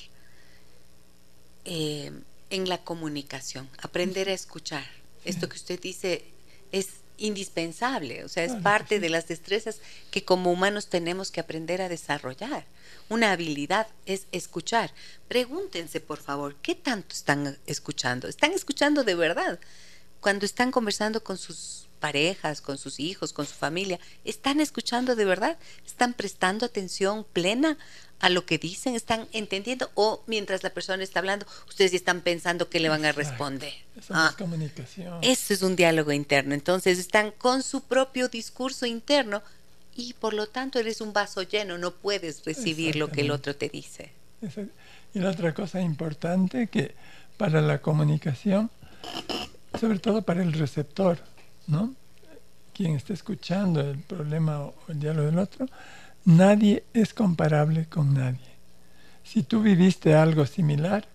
eh, en la comunicación, aprender a escuchar. Esto que usted dice es indispensable, o sea, es parte de las destrezas que como humanos tenemos que aprender a desarrollar. Una habilidad es escuchar. Pregúntense, por favor, ¿qué tanto están escuchando? ¿Están escuchando de verdad? Cuando están conversando con sus parejas, con sus hijos, con su familia, ¿están escuchando de verdad? ¿Están prestando atención plena a lo que dicen, están entendiendo o mientras la persona está hablando, ustedes están pensando que le van a responder. Eso es ah, comunicación. Eso es un diálogo interno. Entonces están con su propio discurso interno y por lo tanto eres un vaso lleno, no puedes recibir lo que el otro te dice. Y la otra cosa importante que para la comunicación, sobre todo para el receptor, ¿no? Quien está escuchando el problema o el diálogo del otro, Nadie es comparable con nadie. Si tú viviste algo similar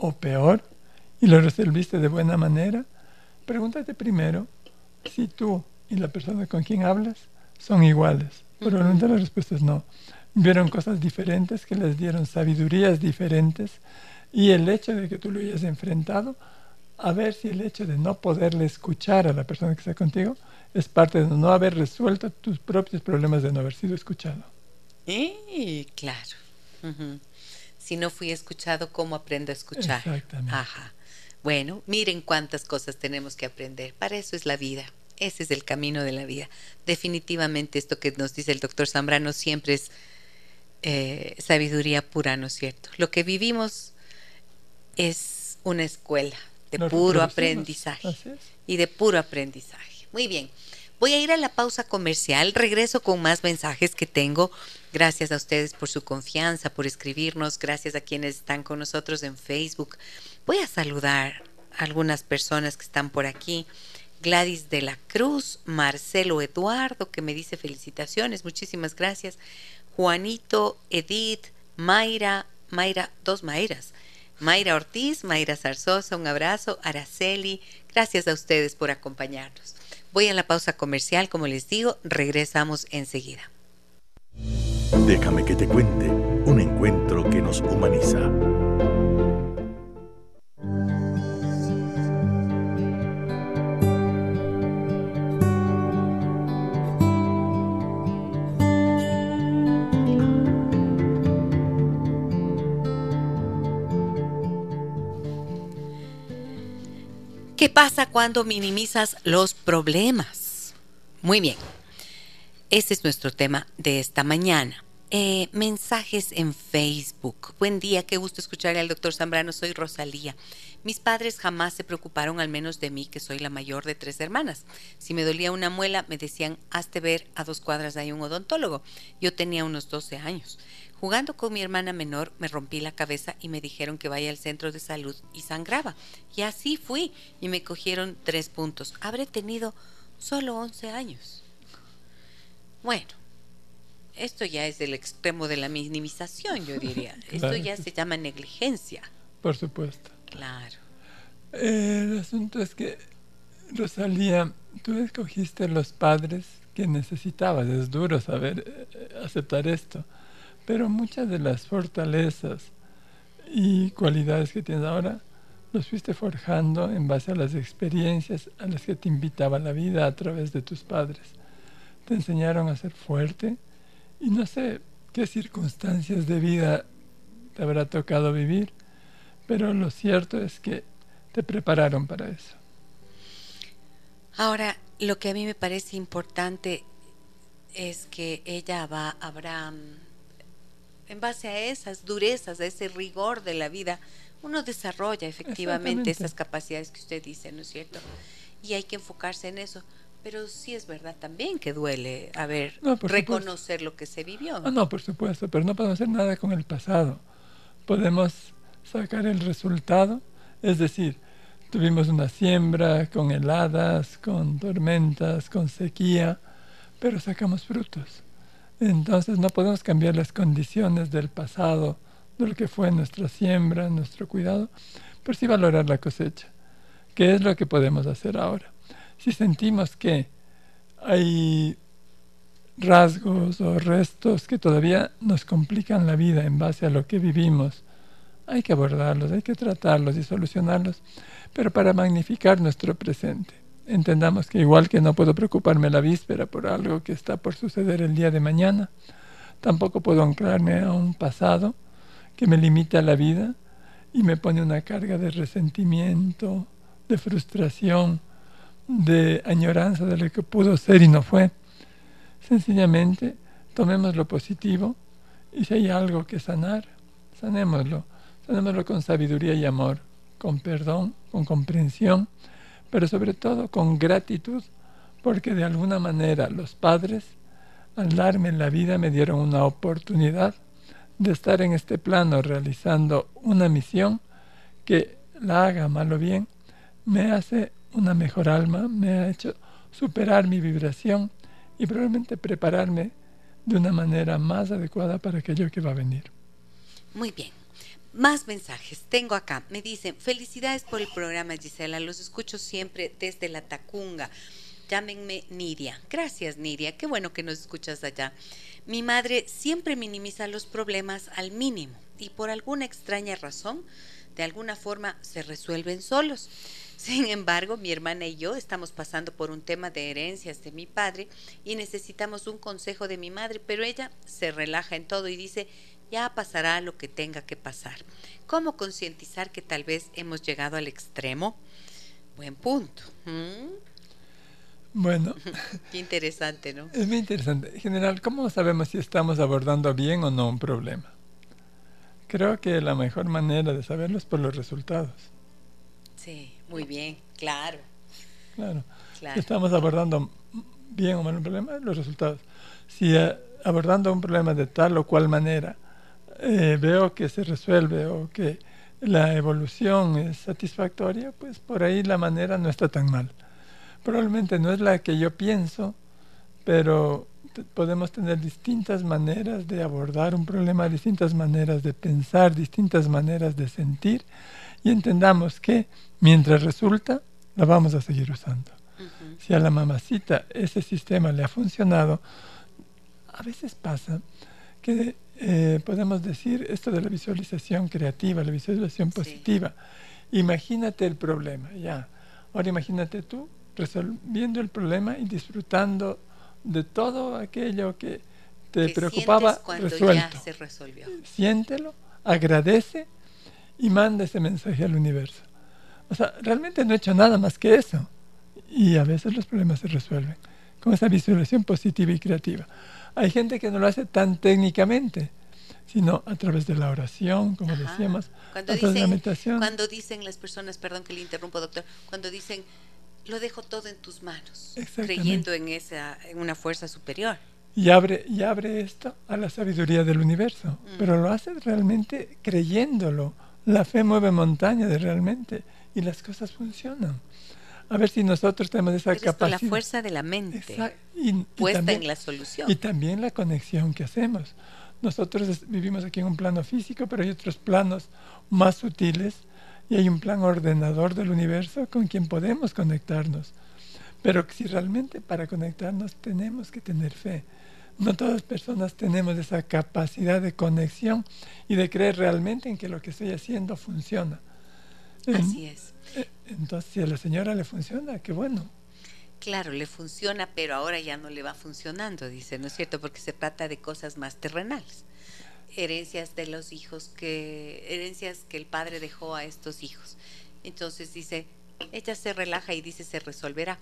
o peor y lo resolviste de buena manera, pregúntate primero si tú y la persona con quien hablas son iguales. Probablemente la respuesta es no. Vieron cosas diferentes que les dieron sabidurías diferentes y el hecho de que tú lo hayas enfrentado, a ver si el hecho de no poderle escuchar a la persona que está contigo es parte de no haber resuelto tus propios problemas de no haber sido escuchado. Y claro. Si no fui escuchado, ¿cómo aprendo a escuchar? Exactamente. Ajá. Bueno, miren cuántas cosas tenemos que aprender. Para eso es la vida. Ese es el camino de la vida. Definitivamente esto que nos dice el doctor Zambrano siempre es eh, sabiduría pura, ¿no es cierto? Lo que vivimos es una escuela de puro aprendizaje y de puro aprendizaje. Muy bien. Voy a ir a la pausa comercial. Regreso con más mensajes que tengo. Gracias a ustedes por su confianza, por escribirnos. Gracias a quienes están con nosotros en Facebook. Voy a saludar a algunas personas que están por aquí. Gladys de la Cruz, Marcelo Eduardo, que me dice felicitaciones, muchísimas gracias. Juanito, Edith, Mayra, Mayra, dos Mayras. Mayra Ortiz, Mayra Zarzosa, un abrazo. Araceli, gracias a ustedes por acompañarnos. Voy a la pausa comercial, como les digo, regresamos enseguida. Déjame que te cuente un encuentro que nos humaniza. Pasa cuando minimizas los problemas? Muy bien. Ese es nuestro tema de esta mañana. Eh, mensajes en Facebook. Buen día, qué gusto escucharle al doctor Zambrano. Soy Rosalía. Mis padres jamás se preocuparon al menos de mí, que soy la mayor de tres hermanas. Si me dolía una muela, me decían, hazte ver, a dos cuadras hay un odontólogo. Yo tenía unos 12 años. Jugando con mi hermana menor, me rompí la cabeza y me dijeron que vaya al centro de salud y sangraba. Y así fui y me cogieron tres puntos. Habré tenido solo 11 años. Bueno, esto ya es el extremo de la minimización, yo diría. Esto ya se llama negligencia. Por supuesto. Claro. el asunto es que, Rosalía, tú escogiste los padres que necesitabas. Es duro saber eh, aceptar esto. Pero muchas de las fortalezas y cualidades que tienes ahora los fuiste forjando en base a las experiencias a las que te invitaba la vida a través de tus padres. Te enseñaron a ser fuerte, y no sé qué circunstancias de vida te habrá tocado vivir, pero lo cierto es que te prepararon para eso. Ahora, lo que a mí me parece importante es que ella va, habrá, en base a esas durezas, a ese rigor de la vida, uno desarrolla efectivamente esas capacidades que usted dice, ¿no es cierto? Y hay que enfocarse en eso. Pero sí es verdad también que duele, a ver, reconocer lo que se vivió. Ah, no, por supuesto, pero no podemos hacer nada con el pasado. Podemos sacar el resultado, es decir, tuvimos una siembra con heladas, con tormentas, con sequía, pero sacamos frutos. Entonces no podemos cambiar las condiciones del pasado, de lo que fue nuestra siembra, nuestro cuidado, pero sí valorar la cosecha, ¿Qué es lo que podemos hacer ahora si sentimos que hay rasgos o restos que todavía nos complican la vida en base a lo que vivimos, hay que abordarlos, hay que tratarlos y solucionarlos, pero para magnificar nuestro presente. Entendamos que igual que no puedo preocuparme la víspera por algo que está por suceder el día de mañana, tampoco puedo anclarme a un pasado que me limita la vida y me pone una carga de resentimiento, de frustración, de añoranza de lo que pudo ser y no fue. Sencillamente tomemos lo positivo y si hay algo que sanar, sanémoslo. Sanémoslo con sabiduría y amor, con perdón, con comprensión, pero sobre todo con gratitud, porque de alguna manera los padres, al darme la vida, me dieron una oportunidad de estar en este plano realizando una misión que la haga mal o bien, me hace una mejor alma, me ha hecho superar mi vibración y probablemente prepararme de una manera más adecuada para aquello que va a venir. Muy bien. Más mensajes. Tengo acá. Me dicen, felicidades por el programa, Gisela. Los escucho siempre desde la Tacunga. Llámenme Nidia. Gracias, Nidia. Qué bueno que nos escuchas allá. Mi madre siempre minimiza los problemas al mínimo y por alguna extraña razón, de alguna forma, se resuelven solos. Sin embargo, mi hermana y yo estamos pasando por un tema de herencias de mi padre y necesitamos un consejo de mi madre, pero ella se relaja en todo y dice, ya pasará lo que tenga que pasar. ¿Cómo concientizar que tal vez hemos llegado al extremo? Buen punto. ¿Mm? Bueno. Qué interesante, ¿no? Es muy interesante. En general, ¿cómo sabemos si estamos abordando bien o no un problema? Creo que la mejor manera de saberlo es por los resultados. Sí. Muy bien, claro. Claro. estamos abordando bien o mal un problema, los resultados. Si eh, abordando un problema de tal o cual manera eh, veo que se resuelve o que la evolución es satisfactoria, pues por ahí la manera no está tan mal. Probablemente no es la que yo pienso, pero podemos tener distintas maneras de abordar un problema, distintas maneras de pensar, distintas maneras de sentir y entendamos que mientras resulta, la vamos a seguir usando. Si a la mamacita ese sistema le ha funcionado, a veces pasa que eh, podemos decir esto de la visualización creativa, la visualización positiva. Imagínate el problema, ya. Ahora imagínate tú resolviendo el problema y disfrutando de todo aquello que te preocupaba resuelto. Ya se resolvió. Siéntelo, agradece y manda ese mensaje al universo. O sea, realmente no he hecho nada más que eso. Y a veces los problemas se resuelven con esa visualización positiva y creativa. Hay gente que no lo hace tan técnicamente, sino a través de la oración, como decíamos, cuando dicen, de la meditación. Cuando dicen las personas, perdón que le interrumpo, doctor, cuando dicen, lo dejo todo en tus manos, creyendo en, esa, en una fuerza superior. Y abre, y abre esto a la sabiduría del universo, mm. pero lo hace realmente creyéndolo. La fe mueve montañas realmente y las cosas funcionan a ver si nosotros tenemos esa capacidad. la fuerza de la mente y, puesta en la solución. Y también la conexión que hacemos. Nosotros vivimos aquí en un plano físico, pero hay otros planos más sutiles y hay un plan ordenador del universo con quien podemos conectarnos. Pero si realmente para conectarnos tenemos que tener fe. No todas las personas tenemos esa capacidad de conexión y de creer realmente en que lo que estoy haciendo funciona. Así es. Entonces, si a la señora le funciona, qué bueno. Claro, le funciona, pero ahora ya no le va funcionando, dice, ¿no es cierto? Porque se trata de cosas más terrenales. Herencias de los hijos que, herencias que el padre dejó a estos hijos. Entonces dice, ella se relaja y dice, se resolverá.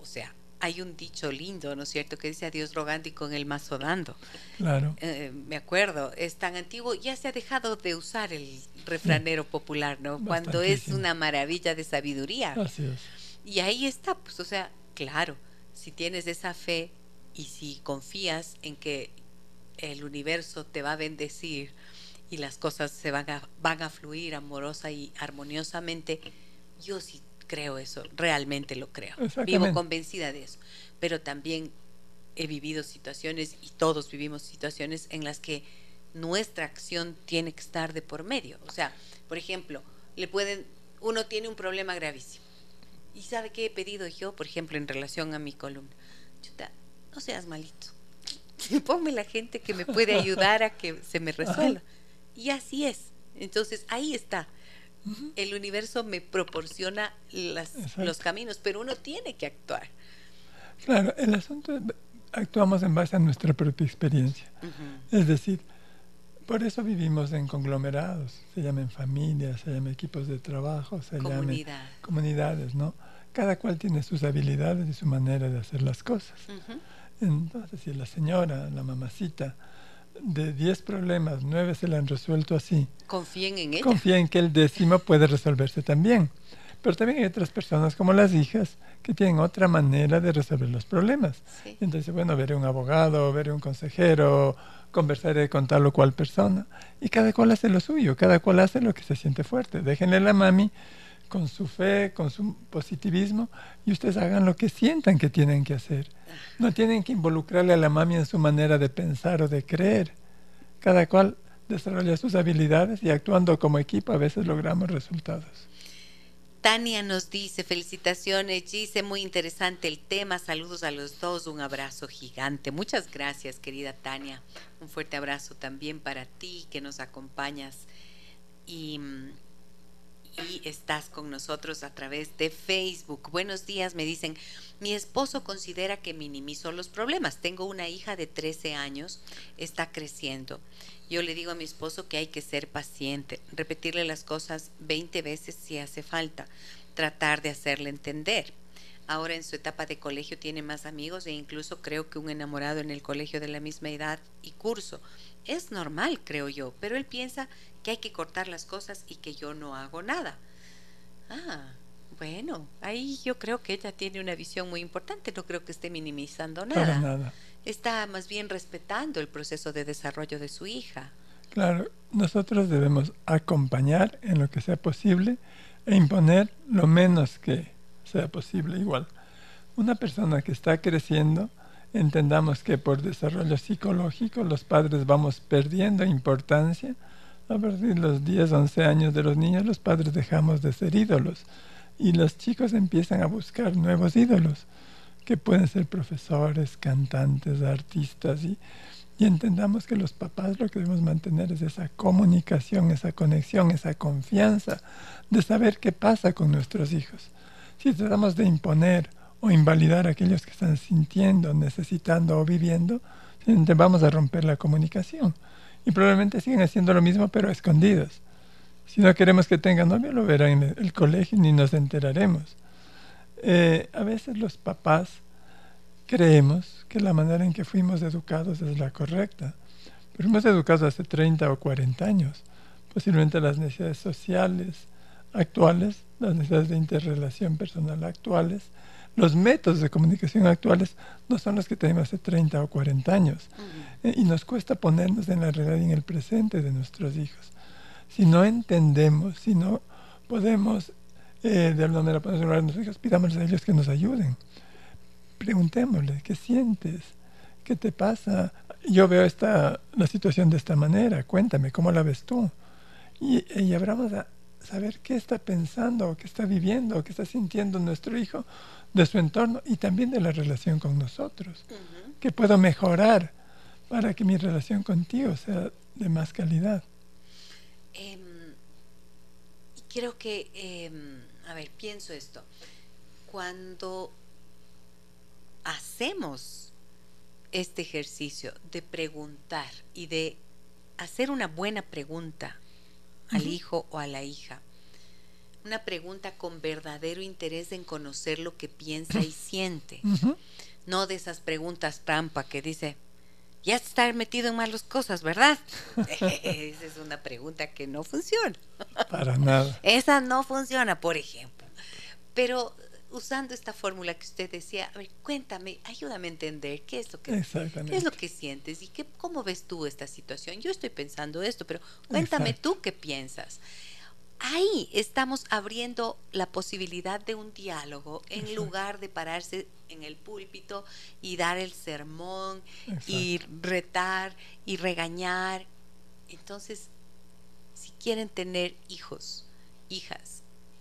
O sea, hay un dicho lindo, ¿no es cierto?, que dice a Dios rogando y con el mazo dando. Claro. Eh, me acuerdo, es tan antiguo, ya se ha dejado de usar el refranero popular, ¿no? Cuando es una maravilla de sabiduría. Así es. Y ahí está, pues, o sea, claro, si tienes esa fe y si confías en que el universo te va a bendecir y las cosas se van a, van a fluir amorosa y armoniosamente, yo sí creo eso, realmente lo creo. Vivo convencida de eso. Pero también he vivido situaciones y todos vivimos situaciones en las que nuestra acción tiene que estar de por medio. O sea, por ejemplo, le pueden, uno tiene un problema gravísimo. ¿Y sabe qué he pedido yo, por ejemplo, en relación a mi columna? Chuta, no seas malito. Ponme la gente que me puede ayudar a que se me resuelva. Y así es. Entonces, ahí está el universo me proporciona los caminos, pero uno tiene que actuar. Claro, el asunto es, actuamos en base a nuestra propia experiencia. Es decir, por eso vivimos en conglomerados, se llaman familias, se llaman equipos de trabajo, se llaman comunidades, ¿no? Cada cual tiene sus habilidades y su manera de hacer las cosas. Entonces, si la señora, la mamacita, de 10 problemas, 9 se le han resuelto así. Confíen en ella. Confíen que el décimo puede resolverse también. Pero también hay otras personas, como las hijas, que tienen otra manera de resolver los problemas. Entonces, bueno, veré un abogado, veré un consejero, conversaré con tal o cual persona. Y cada cual hace lo suyo, cada cual hace lo que se siente fuerte. Déjenle a la mami con su fe, con su positivismo, y ustedes hagan lo que sientan que tienen que hacer. No tienen que involucrarle a la mami en su manera de pensar o de creer. Cada cual desarrolla sus habilidades y actuando como equipo a veces logramos resultados. Tania nos dice, felicitaciones, Gise, muy interesante el tema, saludos a los dos, un abrazo gigante. Muchas gracias, querida Tania. Un fuerte abrazo también para ti que nos acompañas. Y mm, y estás con nosotros a través de Facebook. Buenos días, me dicen, mi esposo considera que minimizo los problemas. Tengo una hija de 13 años, está creciendo. Yo le digo a mi esposo que hay que ser paciente, repetirle las cosas 20 veces si hace falta, tratar de hacerle entender. Ahora en su etapa de colegio tiene más amigos e incluso creo que un enamorado en el colegio de la misma edad y curso. Es normal, creo yo, pero él piensa que hay que cortar las cosas y que yo no hago nada. Ah, bueno, ahí yo creo que ella tiene una visión muy importante, no creo que esté minimizando nada. nada. Está más bien respetando el proceso de desarrollo de su hija. Claro, nosotros debemos acompañar en lo que sea posible e imponer lo menos que sea posible igual. Una persona que está creciendo, entendamos que por desarrollo psicológico los padres vamos perdiendo importancia a partir de los 10, 11 años de los niños, los padres dejamos de ser ídolos y los chicos empiezan a buscar nuevos ídolos, que pueden ser profesores, cantantes, artistas, y, y entendamos que los papás lo que debemos mantener es esa comunicación, esa conexión, esa confianza de saber qué pasa con nuestros hijos. Si tratamos de imponer o invalidar a aquellos que están sintiendo, necesitando o viviendo, vamos a romper la comunicación y probablemente siguen haciendo lo mismo pero escondidos. Si no queremos que tenga novio, lo verá en el colegio ni nos enteraremos. Eh, a veces los papás creemos que la manera en que fuimos educados es la correcta. Pero fuimos educados hace 30 o 40 años. Posiblemente las necesidades sociales actuales, las necesidades de interrelación personal actuales, los métodos de comunicación actuales no son los que tenemos hace 30 o 40 años. Eh, y nos cuesta ponernos en la realidad y en el presente de nuestros hijos. Si no entendemos, si no podemos eh, de alguna manera ponernos en lugar de nuestros hijos, pidámosles a ellos que nos ayuden. Preguntémosle, ¿qué sientes? ¿Qué te pasa? Yo veo esta, la situación de esta manera, cuéntame, ¿cómo la ves tú? Y, y abramos a saber qué está pensando, qué está viviendo, qué está sintiendo nuestro hijo de su entorno y también de la relación con nosotros. ¿Qué puedo mejorar para que mi relación contigo sea de más calidad? Eh, creo que, em, a ver, pienso esto. Cuando hacemos este ejercicio de preguntar y de hacer una buena pregunta al hijo o a la hija, una pregunta con verdadero interés en conocer lo que piensa y siente. No de esas preguntas trampa que dice, ya está metido en malas cosas, ¿verdad? Esa es una pregunta que no funciona. Para nada. Esa no funciona, por ejemplo. Pero usando esta fórmula que usted decía, a ver, cuéntame, ayúdame a entender qué es lo que, qué es lo que sientes y qué, cómo ves tú esta situación. Yo estoy pensando esto, pero cuéntame tú qué piensas ahí estamos abriendo la posibilidad de un diálogo en lugar de pararse en el púlpito y dar el sermón y retar y regañar. Entonces, si quieren tener hijos, hijas,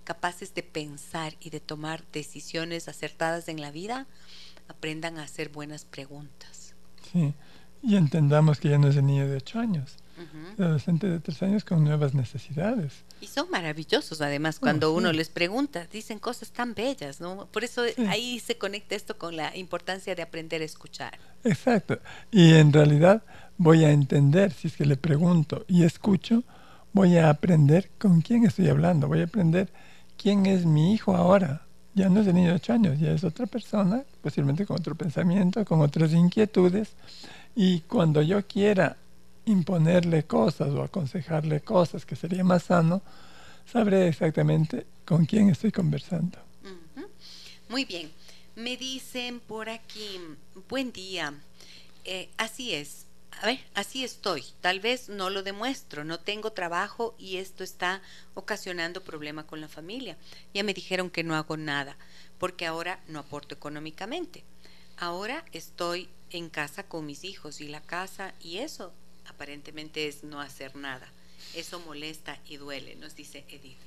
capaces de pensar y de tomar decisiones acertadas en la vida, aprendan a hacer buenas preguntas. Sí, y entendamos que ya no es el niño de ocho años adolescentes de tres años con nuevas necesidades. Y son maravillosos, además, cuando uno les pregunta, dicen cosas tan bellas, ¿no? Por eso ahí se conecta esto con la importancia de aprender a escuchar. Exacto. Y en realidad voy a entender, si es que le pregunto y escucho, voy a aprender con quién estoy hablando, voy a aprender quién es mi hijo ahora. Ya no es el niño de ocho años, ya es otra persona, posiblemente con otro pensamiento, con otras inquietudes. Y cuando yo quiera imponerle cosas o aconsejarle cosas que sería más sano, sabré exactamente con quién estoy conversando. Muy bien. Me dicen por aquí, buen día. Eh, así es. A ver, así estoy. Tal vez no lo demuestro. No tengo trabajo y esto está ocasionando problema con la familia. Ya me dijeron que no hago nada porque ahora no aporto económicamente. Ahora estoy en casa con mis hijos y la casa y eso aparentemente es no hacer nada. Eso molesta y duele, nos dice Edith.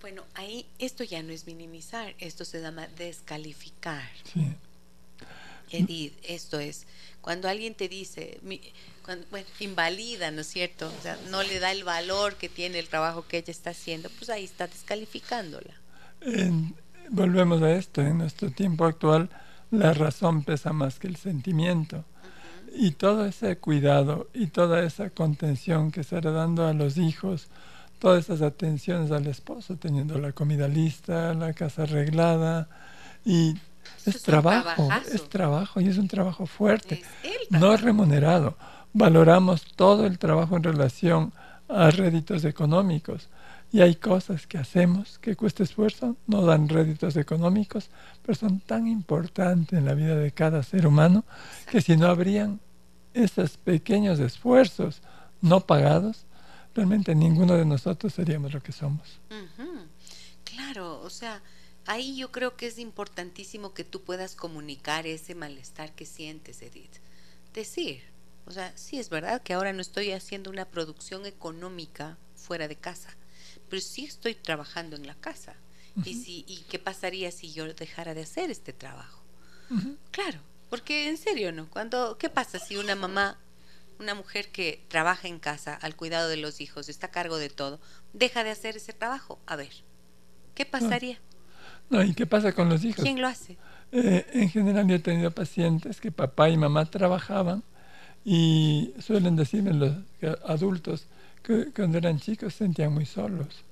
Bueno, ahí esto ya no es minimizar, esto se llama descalificar. Edith, esto es, cuando alguien te dice, bueno, invalida, ¿no es cierto? O sea, no le da el valor que tiene el trabajo que ella está haciendo, pues ahí está descalificándola. volvemos a esto, en nuestro tiempo actual la razón pesa más que el sentimiento. Y todo ese cuidado y toda esa contención que se está dando a los hijos, todas esas atenciones al esposo, teniendo la comida lista, la casa arreglada, y es, trabajo, es trabajo y es un trabajo fuerte, no remunerado. Valoramos todo el trabajo en relación a réditos económicos. Y hay cosas que hacemos que cuesta esfuerzo, no dan réditos económicos, pero son tan importantes en la vida de cada ser humano que si no habrían esos pequeños esfuerzos no pagados, realmente ninguno de nosotros seríamos lo que somos. Claro, o sea, ahí yo creo que es importantísimo que tú puedas comunicar ese malestar que sientes, Edith. Decir, o sea, sí es verdad que ahora no estoy haciendo una producción económica fuera de casa, pero sí estoy trabajando en la casa. ¿Y, si, ¿Y qué pasaría si yo dejara de hacer este trabajo? Claro, porque en serio, ¿no? Cuando, ¿Qué pasa si una mamá, una mujer que trabaja en casa al cuidado de los hijos, está a cargo de todo, deja de hacer ese trabajo? A ver, ¿qué pasaría? No, ¿y qué pasa con los hijos? ¿Quién lo hace? Eh, en general yo he tenido pacientes que papá y mamá trabajaban y suelen decirme los adultos que cuando eran chicos se sentían muy solos.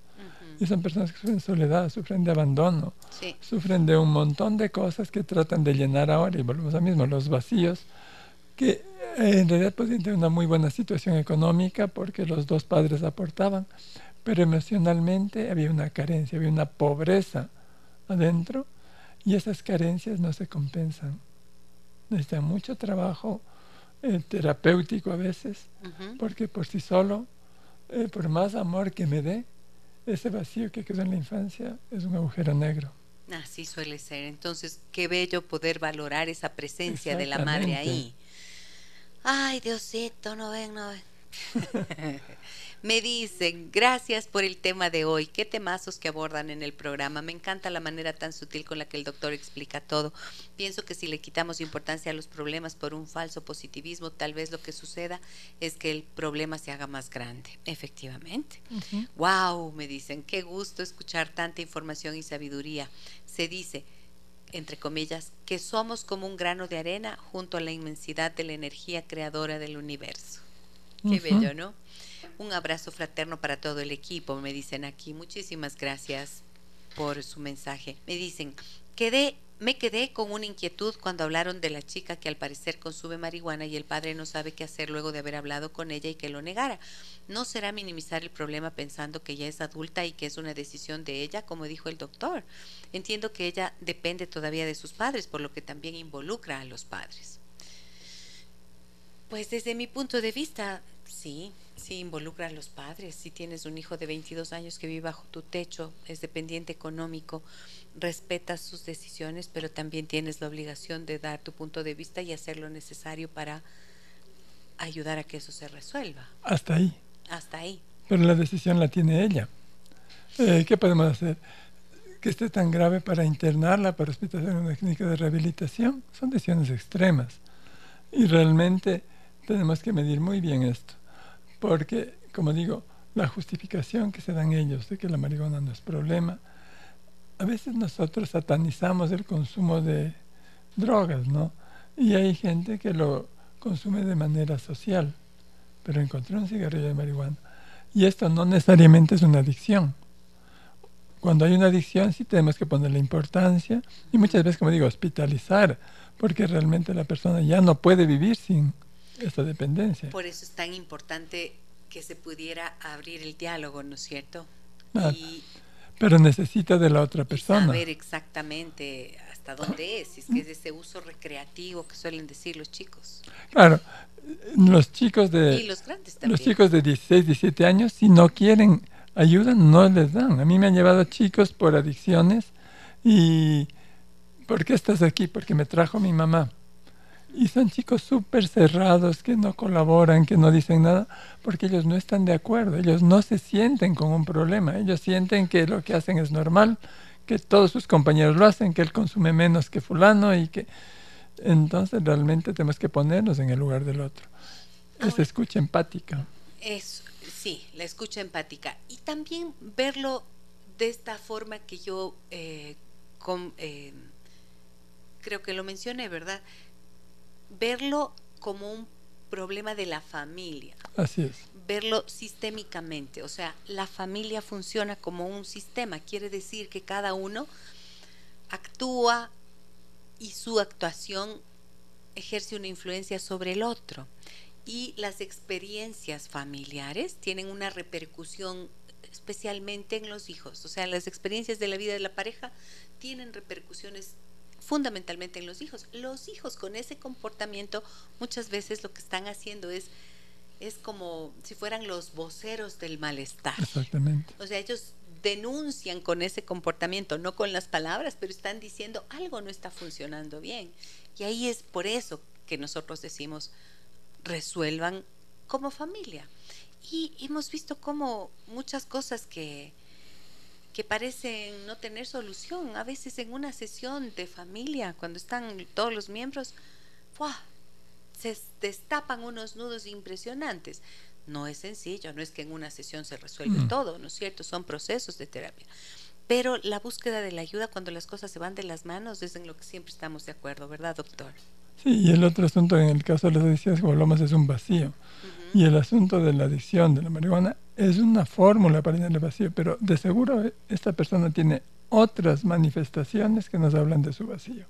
Y son personas que sufren soledad, sufren de abandono, sufren de un montón de cosas que tratan de llenar ahora. Y volvemos a mismo, los vacíos, que eh, en realidad podían tener una muy buena situación económica porque los dos padres aportaban, pero emocionalmente había una carencia, había una pobreza adentro y esas carencias no se compensan. Necesitan mucho trabajo eh, terapéutico a veces, porque por sí solo, eh, por más amor que me dé, ese vacío que quedó en la infancia es un agujero negro. Así suele ser. Entonces, qué bello poder valorar esa presencia de la madre ahí. Ay, Diosito, no ven, no ven. Me dicen, gracias por el tema de hoy. Qué temazos que abordan en el programa. Me encanta la manera tan sutil con la que el doctor explica todo. Pienso que si le quitamos importancia a los problemas por un falso positivismo, tal vez lo que suceda es que el problema se haga más grande. Efectivamente. Wow, me dicen, qué gusto escuchar tanta información y sabiduría. Se dice, entre comillas, que somos como un grano de arena junto a la inmensidad de la energía creadora del universo. Qué bello, ¿no? Un abrazo fraterno para todo el equipo, me dicen aquí. Muchísimas gracias por su mensaje. Me dicen, quedé, me quedé con una inquietud cuando hablaron de la chica que al parecer consume marihuana y el padre no sabe qué hacer luego de haber hablado con ella y que lo negara. ¿No será minimizar el problema pensando que ella es adulta y que es una decisión de ella, como dijo el doctor? Entiendo que ella depende todavía de sus padres, por lo que también involucra a los padres. Pues desde mi punto de vista, sí, Sí, involucra a los padres. Si tienes un hijo de 22 años que vive bajo tu techo, es dependiente económico, respetas sus decisiones, pero también tienes la obligación de dar tu punto de vista y hacer lo necesario para ayudar a que eso se resuelva. Hasta ahí. Hasta ahí. Pero la decisión la tiene ella. Eh, ¿Qué podemos hacer? Que esté tan grave para internarla, para hospitalizar una clínica de rehabilitación, son decisiones extremas. Y realmente tenemos que medir muy bien esto. Porque, como digo, la justificación que se dan ellos de que la marihuana no es problema, a veces nosotros satanizamos el consumo de drogas, ¿no? Y hay gente que lo consume de manera social, pero encontró un cigarrillo de marihuana. Y esto no necesariamente es una adicción. Cuando hay una adicción sí tenemos que ponerle importancia y muchas veces, como digo, hospitalizar, porque realmente la persona ya no puede vivir sin esta dependencia. Por eso es tan importante que se pudiera abrir el diálogo, ¿no es cierto? Ah, pero necesita de la otra persona. Saber exactamente hasta dónde es, si es que es ese uso recreativo que suelen decir los chicos. Claro, los chicos de y los, grandes también. los chicos de 16, 17 años, si no quieren ayuda, no les dan. A mí me han llevado chicos por adicciones y ¿por qué estás aquí? Porque me trajo mi mamá. Y son chicos súper cerrados que no colaboran, que no dicen nada, porque ellos no están de acuerdo, ellos no se sienten con un problema, ellos sienten que lo que hacen es normal, que todos sus compañeros lo hacen, que él consume menos que fulano y que... Entonces realmente tenemos que ponernos en el lugar del otro. Es escucha empática. Es, sí, la escucha empática. Y también verlo de esta forma que yo eh, eh, creo que lo mencioné, ¿verdad? Verlo como un problema de la familia. Así es. Verlo sistémicamente, o sea, la familia funciona como un sistema, quiere decir que cada uno actúa y su actuación ejerce una influencia sobre el otro. Y las experiencias familiares tienen una repercusión especialmente en los hijos, o sea, las experiencias de la vida de la pareja tienen repercusiones fundamentalmente en los hijos. Los hijos con ese comportamiento muchas veces lo que están haciendo es es como si fueran los voceros del malestar. Exactamente. O sea, ellos denuncian con ese comportamiento, no con las palabras, pero están diciendo algo no está funcionando bien. Y ahí es por eso que nosotros decimos resuelvan como familia. Y hemos visto como muchas cosas que, que parecen no tener solución. A veces en una sesión de familia, cuando están todos los miembros, se destapan unos nudos impresionantes. No es sencillo, no es que en una sesión se resuelve mm. todo, ¿no es cierto? Son procesos de terapia. Pero la búsqueda de la ayuda cuando las cosas se van de las manos es en lo que siempre estamos de acuerdo, ¿verdad, doctor? Sí, y el otro asunto en el caso de las adicciones, como hablamos, es un vacío. Y el asunto de la adicción de la marihuana es una fórmula para llenar el vacío, pero de seguro esta persona tiene otras manifestaciones que nos hablan de su vacío.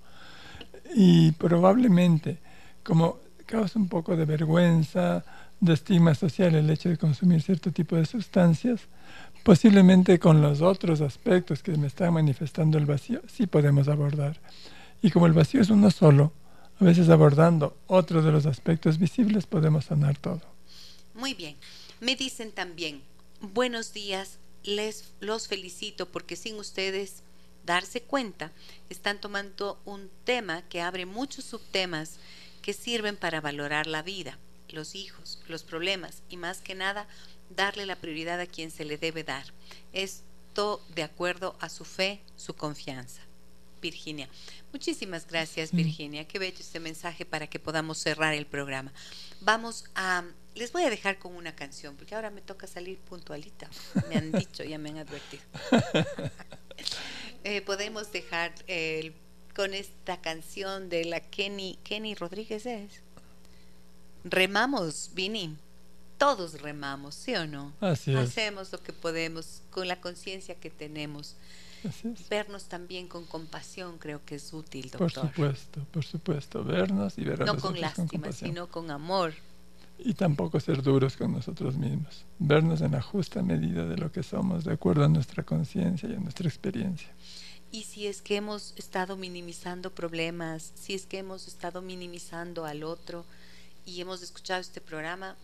Y probablemente, como causa un poco de vergüenza, de estigma social el hecho de consumir cierto tipo de sustancias, posiblemente con los otros aspectos que me están manifestando el vacío, sí podemos abordar. Y como el vacío es uno solo, a veces abordando otro de los aspectos visibles podemos sanar todo. Muy bien. Me dicen también, buenos días, les los felicito porque sin ustedes darse cuenta, están tomando un tema que abre muchos subtemas que sirven para valorar la vida, los hijos, los problemas y más que nada darle la prioridad a quien se le debe dar. Esto de acuerdo a su fe, su confianza. Virginia. Muchísimas gracias, Virginia. Qué bello este mensaje para que podamos cerrar el programa. Vamos a les voy a dejar con una canción, porque ahora me toca salir puntualita. Me han dicho, ya me han advertido. Eh, podemos dejar con esta canción de la Kenny, Kenny Rodríguez es. Remamos, Vini. Todos remamos, ¿sí o no? Así es. Hacemos lo que podemos con la conciencia que tenemos. Vernos también con compasión creo que es útil, doctor. Por supuesto, por supuesto. Vernos y ver a No con lástima, sino con amor. Y tampoco ser duros con nosotros mismos. Vernos en la justa medida de lo que somos, de acuerdo a nuestra conciencia y a nuestra experiencia. Y si es que hemos estado minimizando problemas, si es que hemos estado minimizando al otro y hemos escuchado este programa,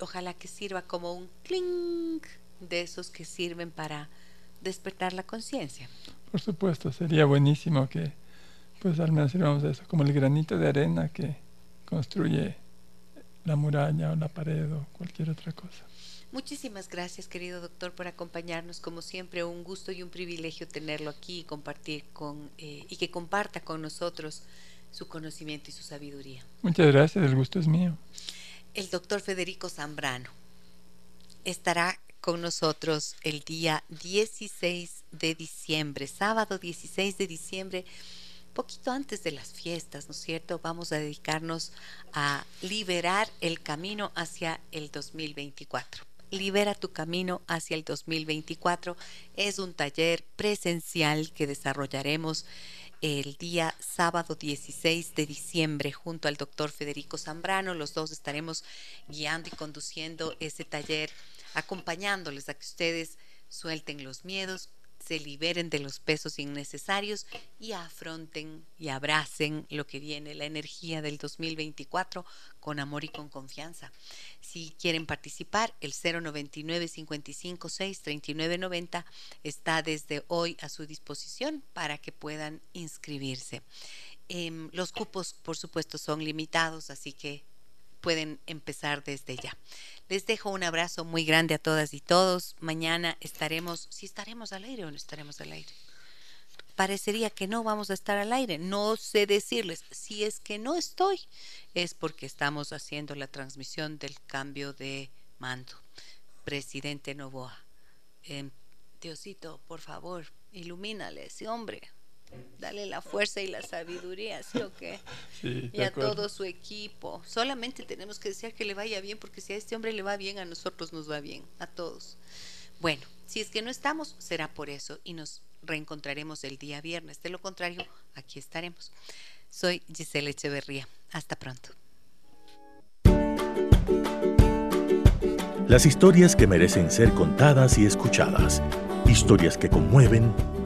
ojalá que sirva como un clink de esos que sirven para despertar la conciencia. Por supuesto, sería buenísimo que pues al menos sirvamos de eso, como el granito de arena que construye la muralla o la pared o cualquier otra cosa. Muchísimas gracias, querido doctor, por acompañarnos. Como siempre, un gusto y un privilegio tenerlo aquí y compartir con eh, y que comparta con nosotros su conocimiento y su sabiduría. Muchas gracias, el gusto es mío. El doctor Federico Zambrano estará con nosotros el día 16 de diciembre, sábado 16 de diciembre poquito antes de las fiestas, ¿no es cierto? Vamos a dedicarnos a liberar el camino hacia el 2024. Libera tu camino hacia el 2024 es un taller presencial que desarrollaremos el día sábado 16 de diciembre junto al doctor Federico Zambrano. Los dos estaremos guiando y conduciendo ese taller, acompañándoles a que ustedes suelten los miedos, se liberen de los pesos innecesarios y afronten y abracen lo que viene, la energía del 2024 con amor y con confianza. Si quieren participar, el 099 556 3990 está desde hoy a su disposición para que puedan inscribirse. Em, los cupos, por supuesto, son limitados, así que pueden empezar desde ya. Les dejo un abrazo muy grande a todas y todos. Mañana estaremos, si estaremos al aire o no estaremos al aire. Parecería que no vamos a estar al aire. No sé decirles. Si es que no estoy, es porque estamos haciendo la transmisión del cambio de mando. Presidente Novoa. Eh, Diosito, por favor, ilumínale ese hombre dale la fuerza y la sabiduría, ¿sí o qué? y a todo su equipo. Solamente tenemos que desear que le vaya bien, porque si a este hombre le va bien, a nosotros nos va bien, a todos. Bueno, si es que no estamos, será por eso y nos reencontraremos el día viernes. De lo contrario, aquí estaremos. Soy Giselle Echeverría. Hasta pronto. Las historias que merecen ser contadas y escuchadas. Historias que conmueven,